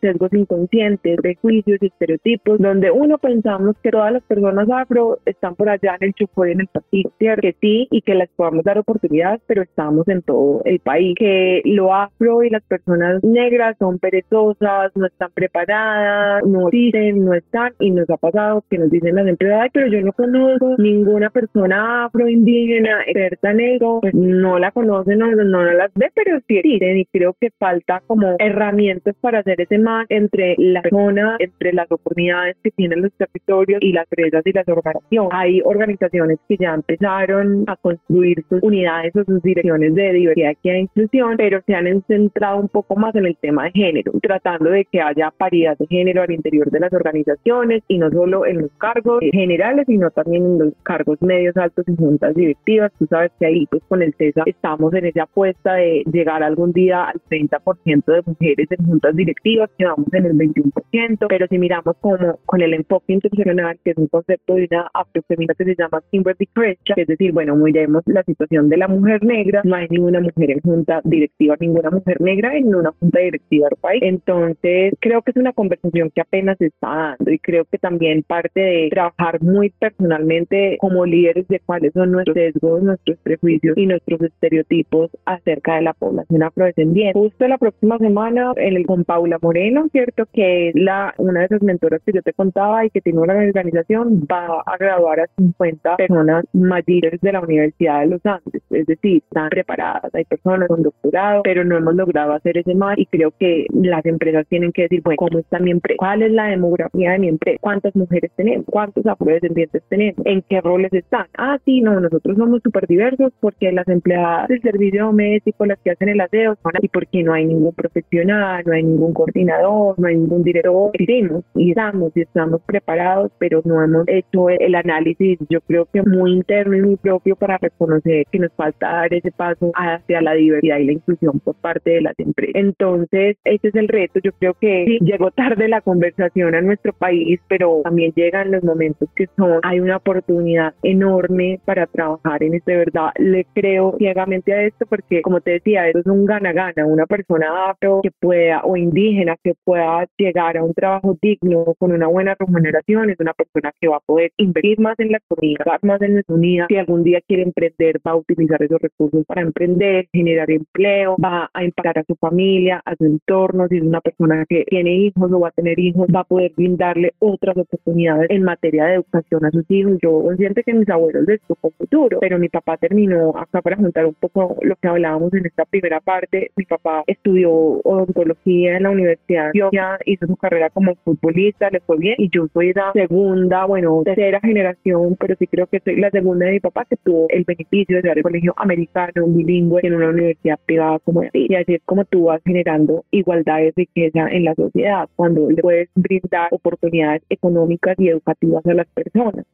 [SPEAKER 3] sesgos inconscientes, prejuicios estereotipos, donde uno pensamos que todas las personas afro están por allá en el Chocó y en el Pacífico, que sí, y que les podamos dar oportunidades, pero estamos en todo el país, que lo afro y las personas negras son perezosas, no están preparadas, no dicen, no están, y nos ha pasado que nos dicen las empresas, pero yo no conozco ninguna persona afro, indígena, experta negro, pues, no la conocen o no, no las ve, pero sí existen y creo que falta como herramientas para hacer ese match entre la persona, entre las oportunidades que tienen los territorios y las empresas y las organizaciones. Hay organizaciones que ya empezaron a construir sus unidades o sus direcciones de diversidad y inclusión, pero se han centrado un poco más en el tema de género, tratando de que haya paridad de género al interior de las organizaciones y no solo en los cargos generales, sino también en los cargos medios altos y juntas directivas. Tú sabes que ahí pues con el CESA estamos en esa apuesta de llegar algún día al 30% de mujeres en juntas directivas, quedamos en el 21%, pero si miramos como con el enfoque institucional, que es un concepto de una afrofemina que se llama Kimber Crecha, es decir, bueno, miremos la situación de la mujer negra, no hay ninguna mujer en junta directiva, ninguna mujer negra en una junta directiva del país. Entonces, creo que es una conversación que apenas se está dando y creo que también parte de trabajar muy personalmente como líderes de cuáles son nuestros sesgos, nuestros prejuicios y nuestros estereotipos acerca de la población afrodescendiente. Justo la próxima semana, el, con Paula Moreno, ¿cierto? Que es la, una de esas mentoras que yo te contaba y que tiene una organización, va a graduar a 50 personas mayores de la Universidad de los Andes. Es decir, están preparadas, hay personas con doctorado, pero no hemos logrado hacer ese más y creo que las empresas tienen que decir, bueno, ¿cómo está mi empresa? ¿Cuál es la demografía de mi empresa? ¿Cuántas mujeres tenemos? ¿Cuántos afrodescendientes tenemos? ¿En qué roles están? Ah, sí, no, nosotros somos súper diversos porque las empleadas del servicio doméstico, las que hacen el aseo, son así porque no hay ningún profesional, no hay ningún coordinador, no hay ningún director. Hicimos y estamos y estamos preparados, pero no hemos hecho el análisis, yo creo que muy interno y muy propio para reconocer que nos falta dar ese paso hacia la diversidad y la inclusión por parte de las empresas. Entonces, ese es el reto. Yo creo que llegó tarde la conversación a nuestro país, pero también llegan los momentos que son, hay una oportunidad enorme para trabajar en esto. De verdad, creo ciegamente a esto porque, como te decía, eso es un gana-gana. Una persona afro que pueda o indígena que pueda llegar a un trabajo digno con una buena remuneración es una persona que va a poder invertir más en la comunidad, más en nuestra unidad. Si algún día quiere emprender, va a utilizar esos recursos para emprender, generar empleo, va a impactar a su familia, a su entorno. Si es una persona que tiene hijos o va a tener hijos, va a poder brindarle otras oportunidades en materia de educación a sus hijos. Yo consciente que mis abuelos les tocó futuro, pero mi papá terminó para juntar un poco lo que hablábamos en esta primera parte. Mi papá estudió odontología en la universidad, ya hizo su carrera como futbolista, le fue bien y yo soy la segunda, bueno, tercera generación, pero sí creo que soy la segunda de mi papá que tuvo el beneficio de estudiar el colegio americano, bilingüe en una universidad privada como así. Y así es como tú vas generando igualdad y riqueza en la sociedad, cuando le puedes brindar oportunidades económicas y educativas a las personas.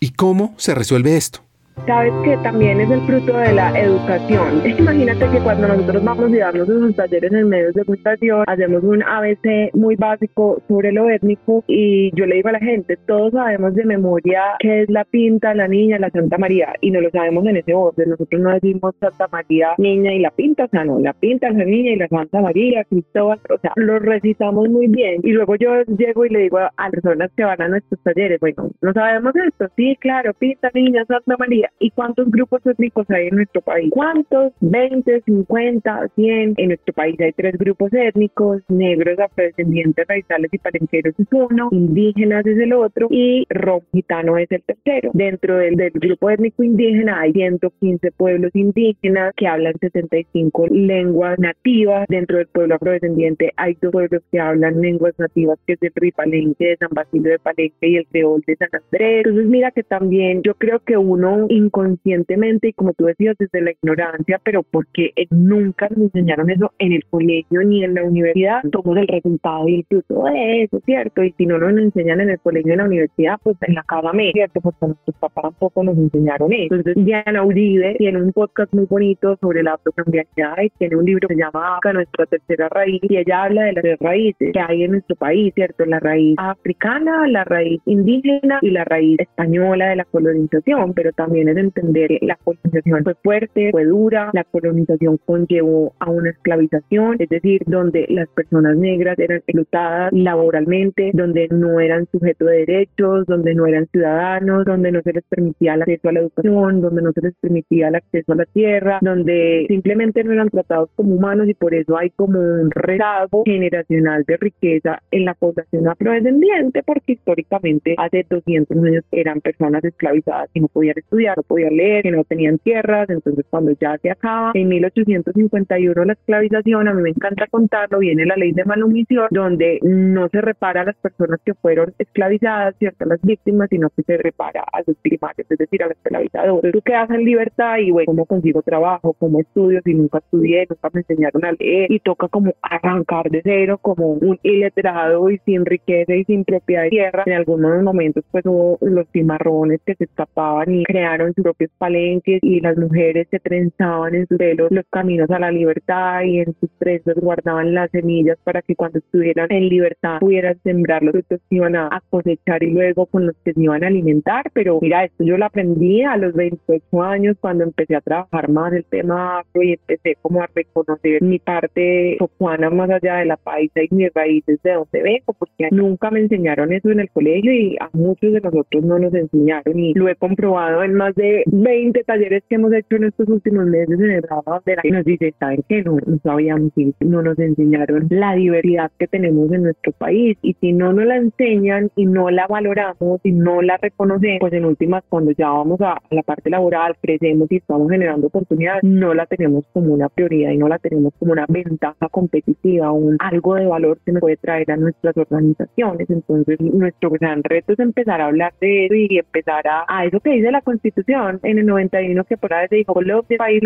[SPEAKER 1] ¿Y cómo se resuelve esto?
[SPEAKER 3] Sabes que también es el fruto de la educación. Imagínate que cuando nosotros vamos y damos esos talleres en medios de comunicación, hacemos un ABC muy básico sobre lo étnico y yo le digo a la gente, todos sabemos de memoria qué es la pinta, la niña, la Santa María y no lo sabemos en ese orden. Nosotros no decimos Santa María, niña y la pinta, o sea, no, la pinta, la niña y la Santa María, Cristóbal, o sea, lo recitamos muy bien y luego yo llego y le digo a personas que van a nuestros talleres, bueno, no sabemos esto, sí, claro, pinta, niña, Santa María ¿Y cuántos grupos étnicos hay en nuestro país? ¿Cuántos? ¿20, 50, 100? En nuestro país hay tres grupos étnicos, negros, afrodescendientes, raizales y palenqueros es uno, indígenas es el otro y rom gitano es el tercero. Dentro del, del grupo étnico indígena hay 115 pueblos indígenas que hablan 75 lenguas nativas. Dentro del pueblo afrodescendiente hay dos pueblos que hablan lenguas nativas, que es el Ripalenque de San Basilio de Palenque y el creol de San Andrés. Entonces mira que también yo creo que uno inconscientemente y como tú decías desde la ignorancia, pero porque nunca nos enseñaron eso en el colegio ni en la universidad, somos el resultado y el fruto de eso, ¿cierto? Y si no nos enseñan en el colegio y en la universidad, pues en la casa ¿cierto? Porque nuestros papás tampoco nos enseñaron eso. Entonces Diana Uribe tiene un podcast muy bonito sobre la afrocambianidad y tiene un libro que se llama Acá, nuestra tercera raíz, y ella habla de las tres raíces que hay en nuestro país, ¿cierto? La raíz africana, la raíz indígena y la raíz española de la colonización, pero también es entender que la colonización fue fuerte, fue dura, la colonización conllevó a una esclavización, es decir, donde las personas negras eran explotadas laboralmente, donde no eran sujetos de derechos, donde no eran ciudadanos, donde no se les permitía el acceso a la educación, donde no se les permitía el acceso a la tierra, donde simplemente no eran tratados como humanos y por eso hay como un rezago generacional de riqueza en la población afrodescendiente, porque históricamente hace 200 años eran personas esclavizadas y no podían estudiar, no podían leer, que no tenían tierras, entonces cuando ya se acaba, en 1851 la esclavización, a mí me encanta contarlo, viene la ley de malumisión, donde no se repara a las personas que fueron esclavizadas, ¿cierto? Las víctimas, sino que se repara a los primarios, es decir, a los esclavizadores. Tú quedas en libertad y, bueno, ¿cómo consigo trabajo? ¿Cómo estudio? Si nunca estudié, nunca me enseñaron a leer y toca como arrancar de cero como un iletrado y sin riqueza y sin propiedad de tierra. En algunos momentos, pues hubo los cimarrones que se escapaban y crearon crearon sus propios palenques y las mujeres se trenzaban en sus pelos los caminos a la libertad y en sus trenzas guardaban las semillas para que cuando estuvieran en libertad pudieran sembrar los frutos que iban a, cosechar y luego con los que se iban a alimentar. Pero mira, esto yo lo aprendí a los 28 años cuando empecé a trabajar más el tema afro y empecé como a reconocer mi parte chocuana más allá de la paisa y mis raíces de donde vengo, porque nunca me enseñaron eso en el colegio y a muchos de nosotros no nos enseñaron y lo he comprobado en más de 20 talleres que hemos hecho en estos últimos meses en el trabajo de la que nos dice, ¿saben que no, no sabíamos, no nos enseñaron la diversidad que tenemos en nuestro país y si no nos la enseñan y no la valoramos y no la reconocemos, pues en últimas cuando ya vamos a, la parte laboral, crecemos y estamos generando oportunidades, no la tenemos como una prioridad y no la tenemos como una ventaja competitiva, un algo de valor que nos puede traer a nuestras organizaciones. Entonces nuestro gran reto es empezar a hablar de eso y empezar a, a eso que dice la Constitución en el 91 que por ahí se dijo, país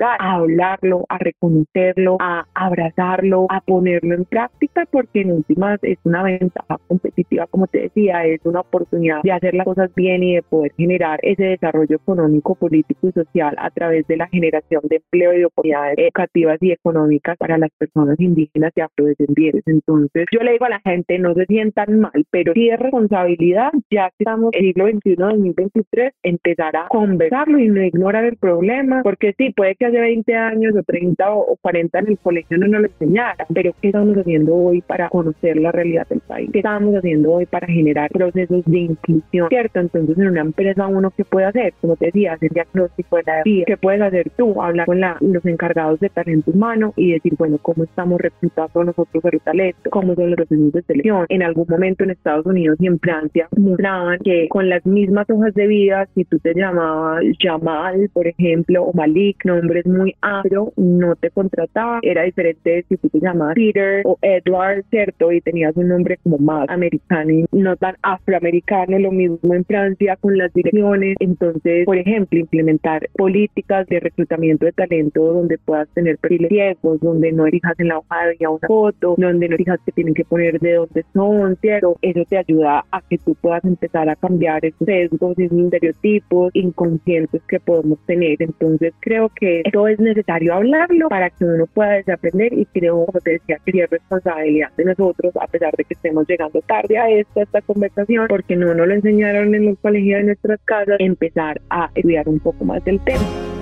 [SPEAKER 3] a hablarlo, a reconocerlo, a abrazarlo, a ponerlo en práctica, porque en últimas es una ventaja competitiva, como te decía, es una oportunidad de hacer las cosas bien y de poder generar ese desarrollo económico, político y social a través de la generación de empleo y de oportunidades educativas y económicas para las personas indígenas y afrodescendientes. Entonces, yo le digo a la gente, no se sientan mal, pero sí es responsabilidad, ya que estamos en el siglo XXI, 2023, empezar a conversarlo y no ignorar el problema, porque sí, puede que hace 20 años o 30 o 40 en el colegio no nos lo enseñaran, pero ¿qué estamos haciendo hoy para conocer la realidad del país? ¿Qué estamos haciendo hoy para generar procesos de inclusión? ¿Cierto? Entonces, en una empresa, uno, ¿qué puede hacer? Como te decía, hacer diagnóstico de la vida. ¿Qué puedes hacer tú? Hablar con la, los encargados de talento humano y decir, bueno, ¿cómo estamos reclutando nosotros el talento? ¿Cómo son los procesos de selección? En algún momento en Estados Unidos y en Francia mostraban que con las mismas hojas de vida, si tú te llamabas Jamal, por ejemplo, o Malik, nombres muy afro, no te contrataban. Era diferente si tú te llamabas Peter o Edward, ¿cierto? Y tenías un nombre como más americano y no tan afroamericano. Lo mismo en Francia con las direcciones. Entonces, por ejemplo, implementar políticas de reclutamiento de talento donde puedas tener perfiles ciegos, donde no fijas en la hoja de vida una foto, donde no fijas que tienen que poner de dónde son, ¿cierto? Eso te ayuda a que tú puedas empezar a cambiar esos sesgos y esos estereotipos inconscientes que podemos tener. Entonces, creo que esto es necesario hablarlo para que uno pueda desaprender y creo, como te decía, que es responsabilidad de nosotros, a pesar de que estemos llegando tarde a esta, esta conversación, porque no nos lo enseñaron en los colegios de nuestras casas, empezar a estudiar un poco más del tema.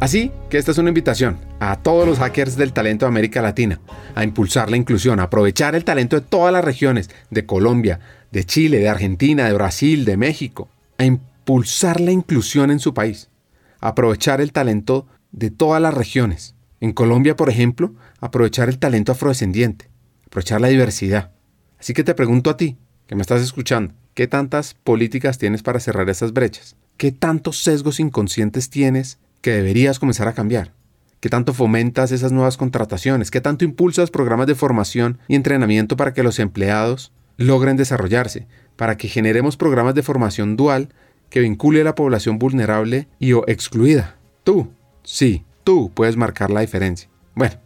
[SPEAKER 1] Así que esta es una invitación a todos los hackers del talento de América Latina a impulsar la inclusión, a aprovechar el talento de todas las regiones, de Colombia, de Chile, de Argentina, de Brasil, de México, a impulsar la inclusión en su país, a aprovechar el talento de todas las regiones. En Colombia, por ejemplo, aprovechar el talento afrodescendiente, aprovechar la diversidad. Así que te pregunto a ti, que me estás escuchando, ¿qué tantas políticas tienes para cerrar esas brechas? ¿Qué tantos sesgos inconscientes tienes que deberías comenzar a cambiar? ¿Qué tanto fomentas esas nuevas contrataciones? ¿Qué tanto impulsas programas de formación y entrenamiento para que los empleados logren desarrollarse? Para que generemos programas de formación dual que vincule a la población vulnerable y o excluida. Tú, sí, tú puedes marcar la diferencia. Bueno,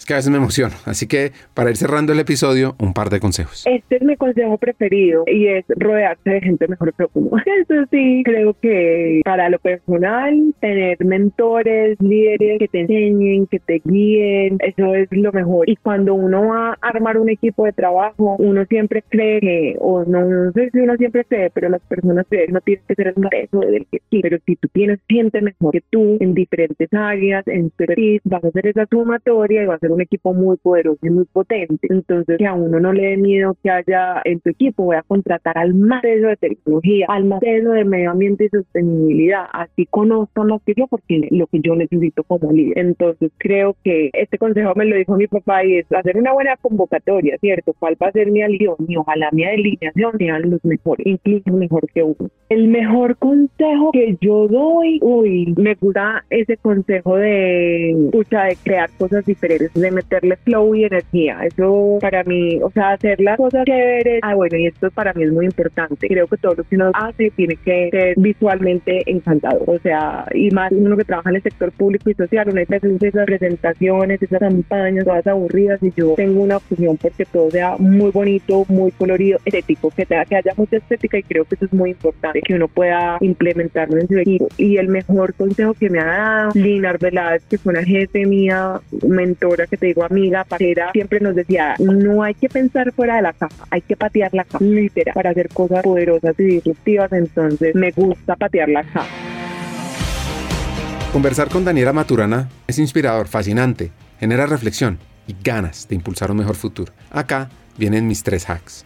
[SPEAKER 1] es que a veces me emociono. Así que para ir cerrando el episodio, un par de consejos.
[SPEAKER 3] Este es mi consejo preferido y es rodearse de gente mejor que uno. Eso sí, creo que para lo personal, tener mentores, líderes que te enseñen, que te guíen, eso es lo mejor. Y cuando uno va a armar un equipo de trabajo, uno siempre cree que, o no, no sé si uno siempre cree, pero las personas creen, no tienes que ser un peso del que sí. Pero si tú tienes gente mejor que tú en diferentes áreas, en tu vas a hacer esa sumatoria y vas a ser un equipo muy poderoso y muy potente. Entonces, que a uno no le dé miedo que haya en tu equipo, voy a contratar al más de tecnología, al más de medio ambiente y sostenibilidad. Así conozco más que yo porque lo que yo necesito como líder. Entonces, creo que este consejo me lo dijo mi papá y es hacer una buena convocatoria, ¿cierto? ¿Cuál va a ser mi alión? Y ojalá mi alineación sean los mejores, incluso mejor que uno. El mejor consejo que yo doy, uy, me gusta ese consejo de, escucha, de crear cosas diferentes de meterle flow y energía. Eso para mí, o sea, hacer las cosas chéveres, ah, bueno, y esto para mí es muy importante. Creo que todo lo que uno hace tiene que ser visualmente encantador. O sea, y más uno que trabaja en el sector público y social, una vez esas presentaciones, esas campañas, todas aburridas, y yo tengo una opción porque todo sea muy bonito, muy colorido, estético, que, tenga, que haya mucha estética y creo que eso es muy importante, que uno pueda implementarlo en su equipo. Y el mejor consejo que me ha dado Lina Arbeláez, que fue una jefe mía, mentora, que te digo amiga, parera, siempre nos decía, no hay que pensar fuera de la caja, hay que patear la caja, literal, para hacer cosas poderosas y disruptivas, entonces me gusta patear la caja.
[SPEAKER 1] Conversar con Daniela Maturana es inspirador, fascinante, genera reflexión y ganas de impulsar un mejor futuro. Acá vienen mis tres hacks.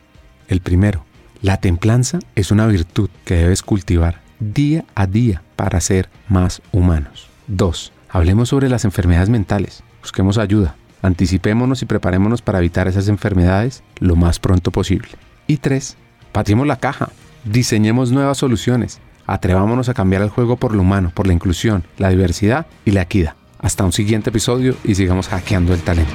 [SPEAKER 1] El primero, la templanza es una virtud que debes cultivar día a día para ser más humanos. 2. Hablemos sobre las enfermedades mentales. Busquemos ayuda. Anticipémonos y preparémonos para evitar esas enfermedades lo más pronto posible. Y 3. Patimos la caja. Diseñemos nuevas soluciones. Atrevámonos a cambiar el juego por lo humano, por la inclusión, la diversidad y la equidad. Hasta un siguiente episodio y sigamos hackeando el talento.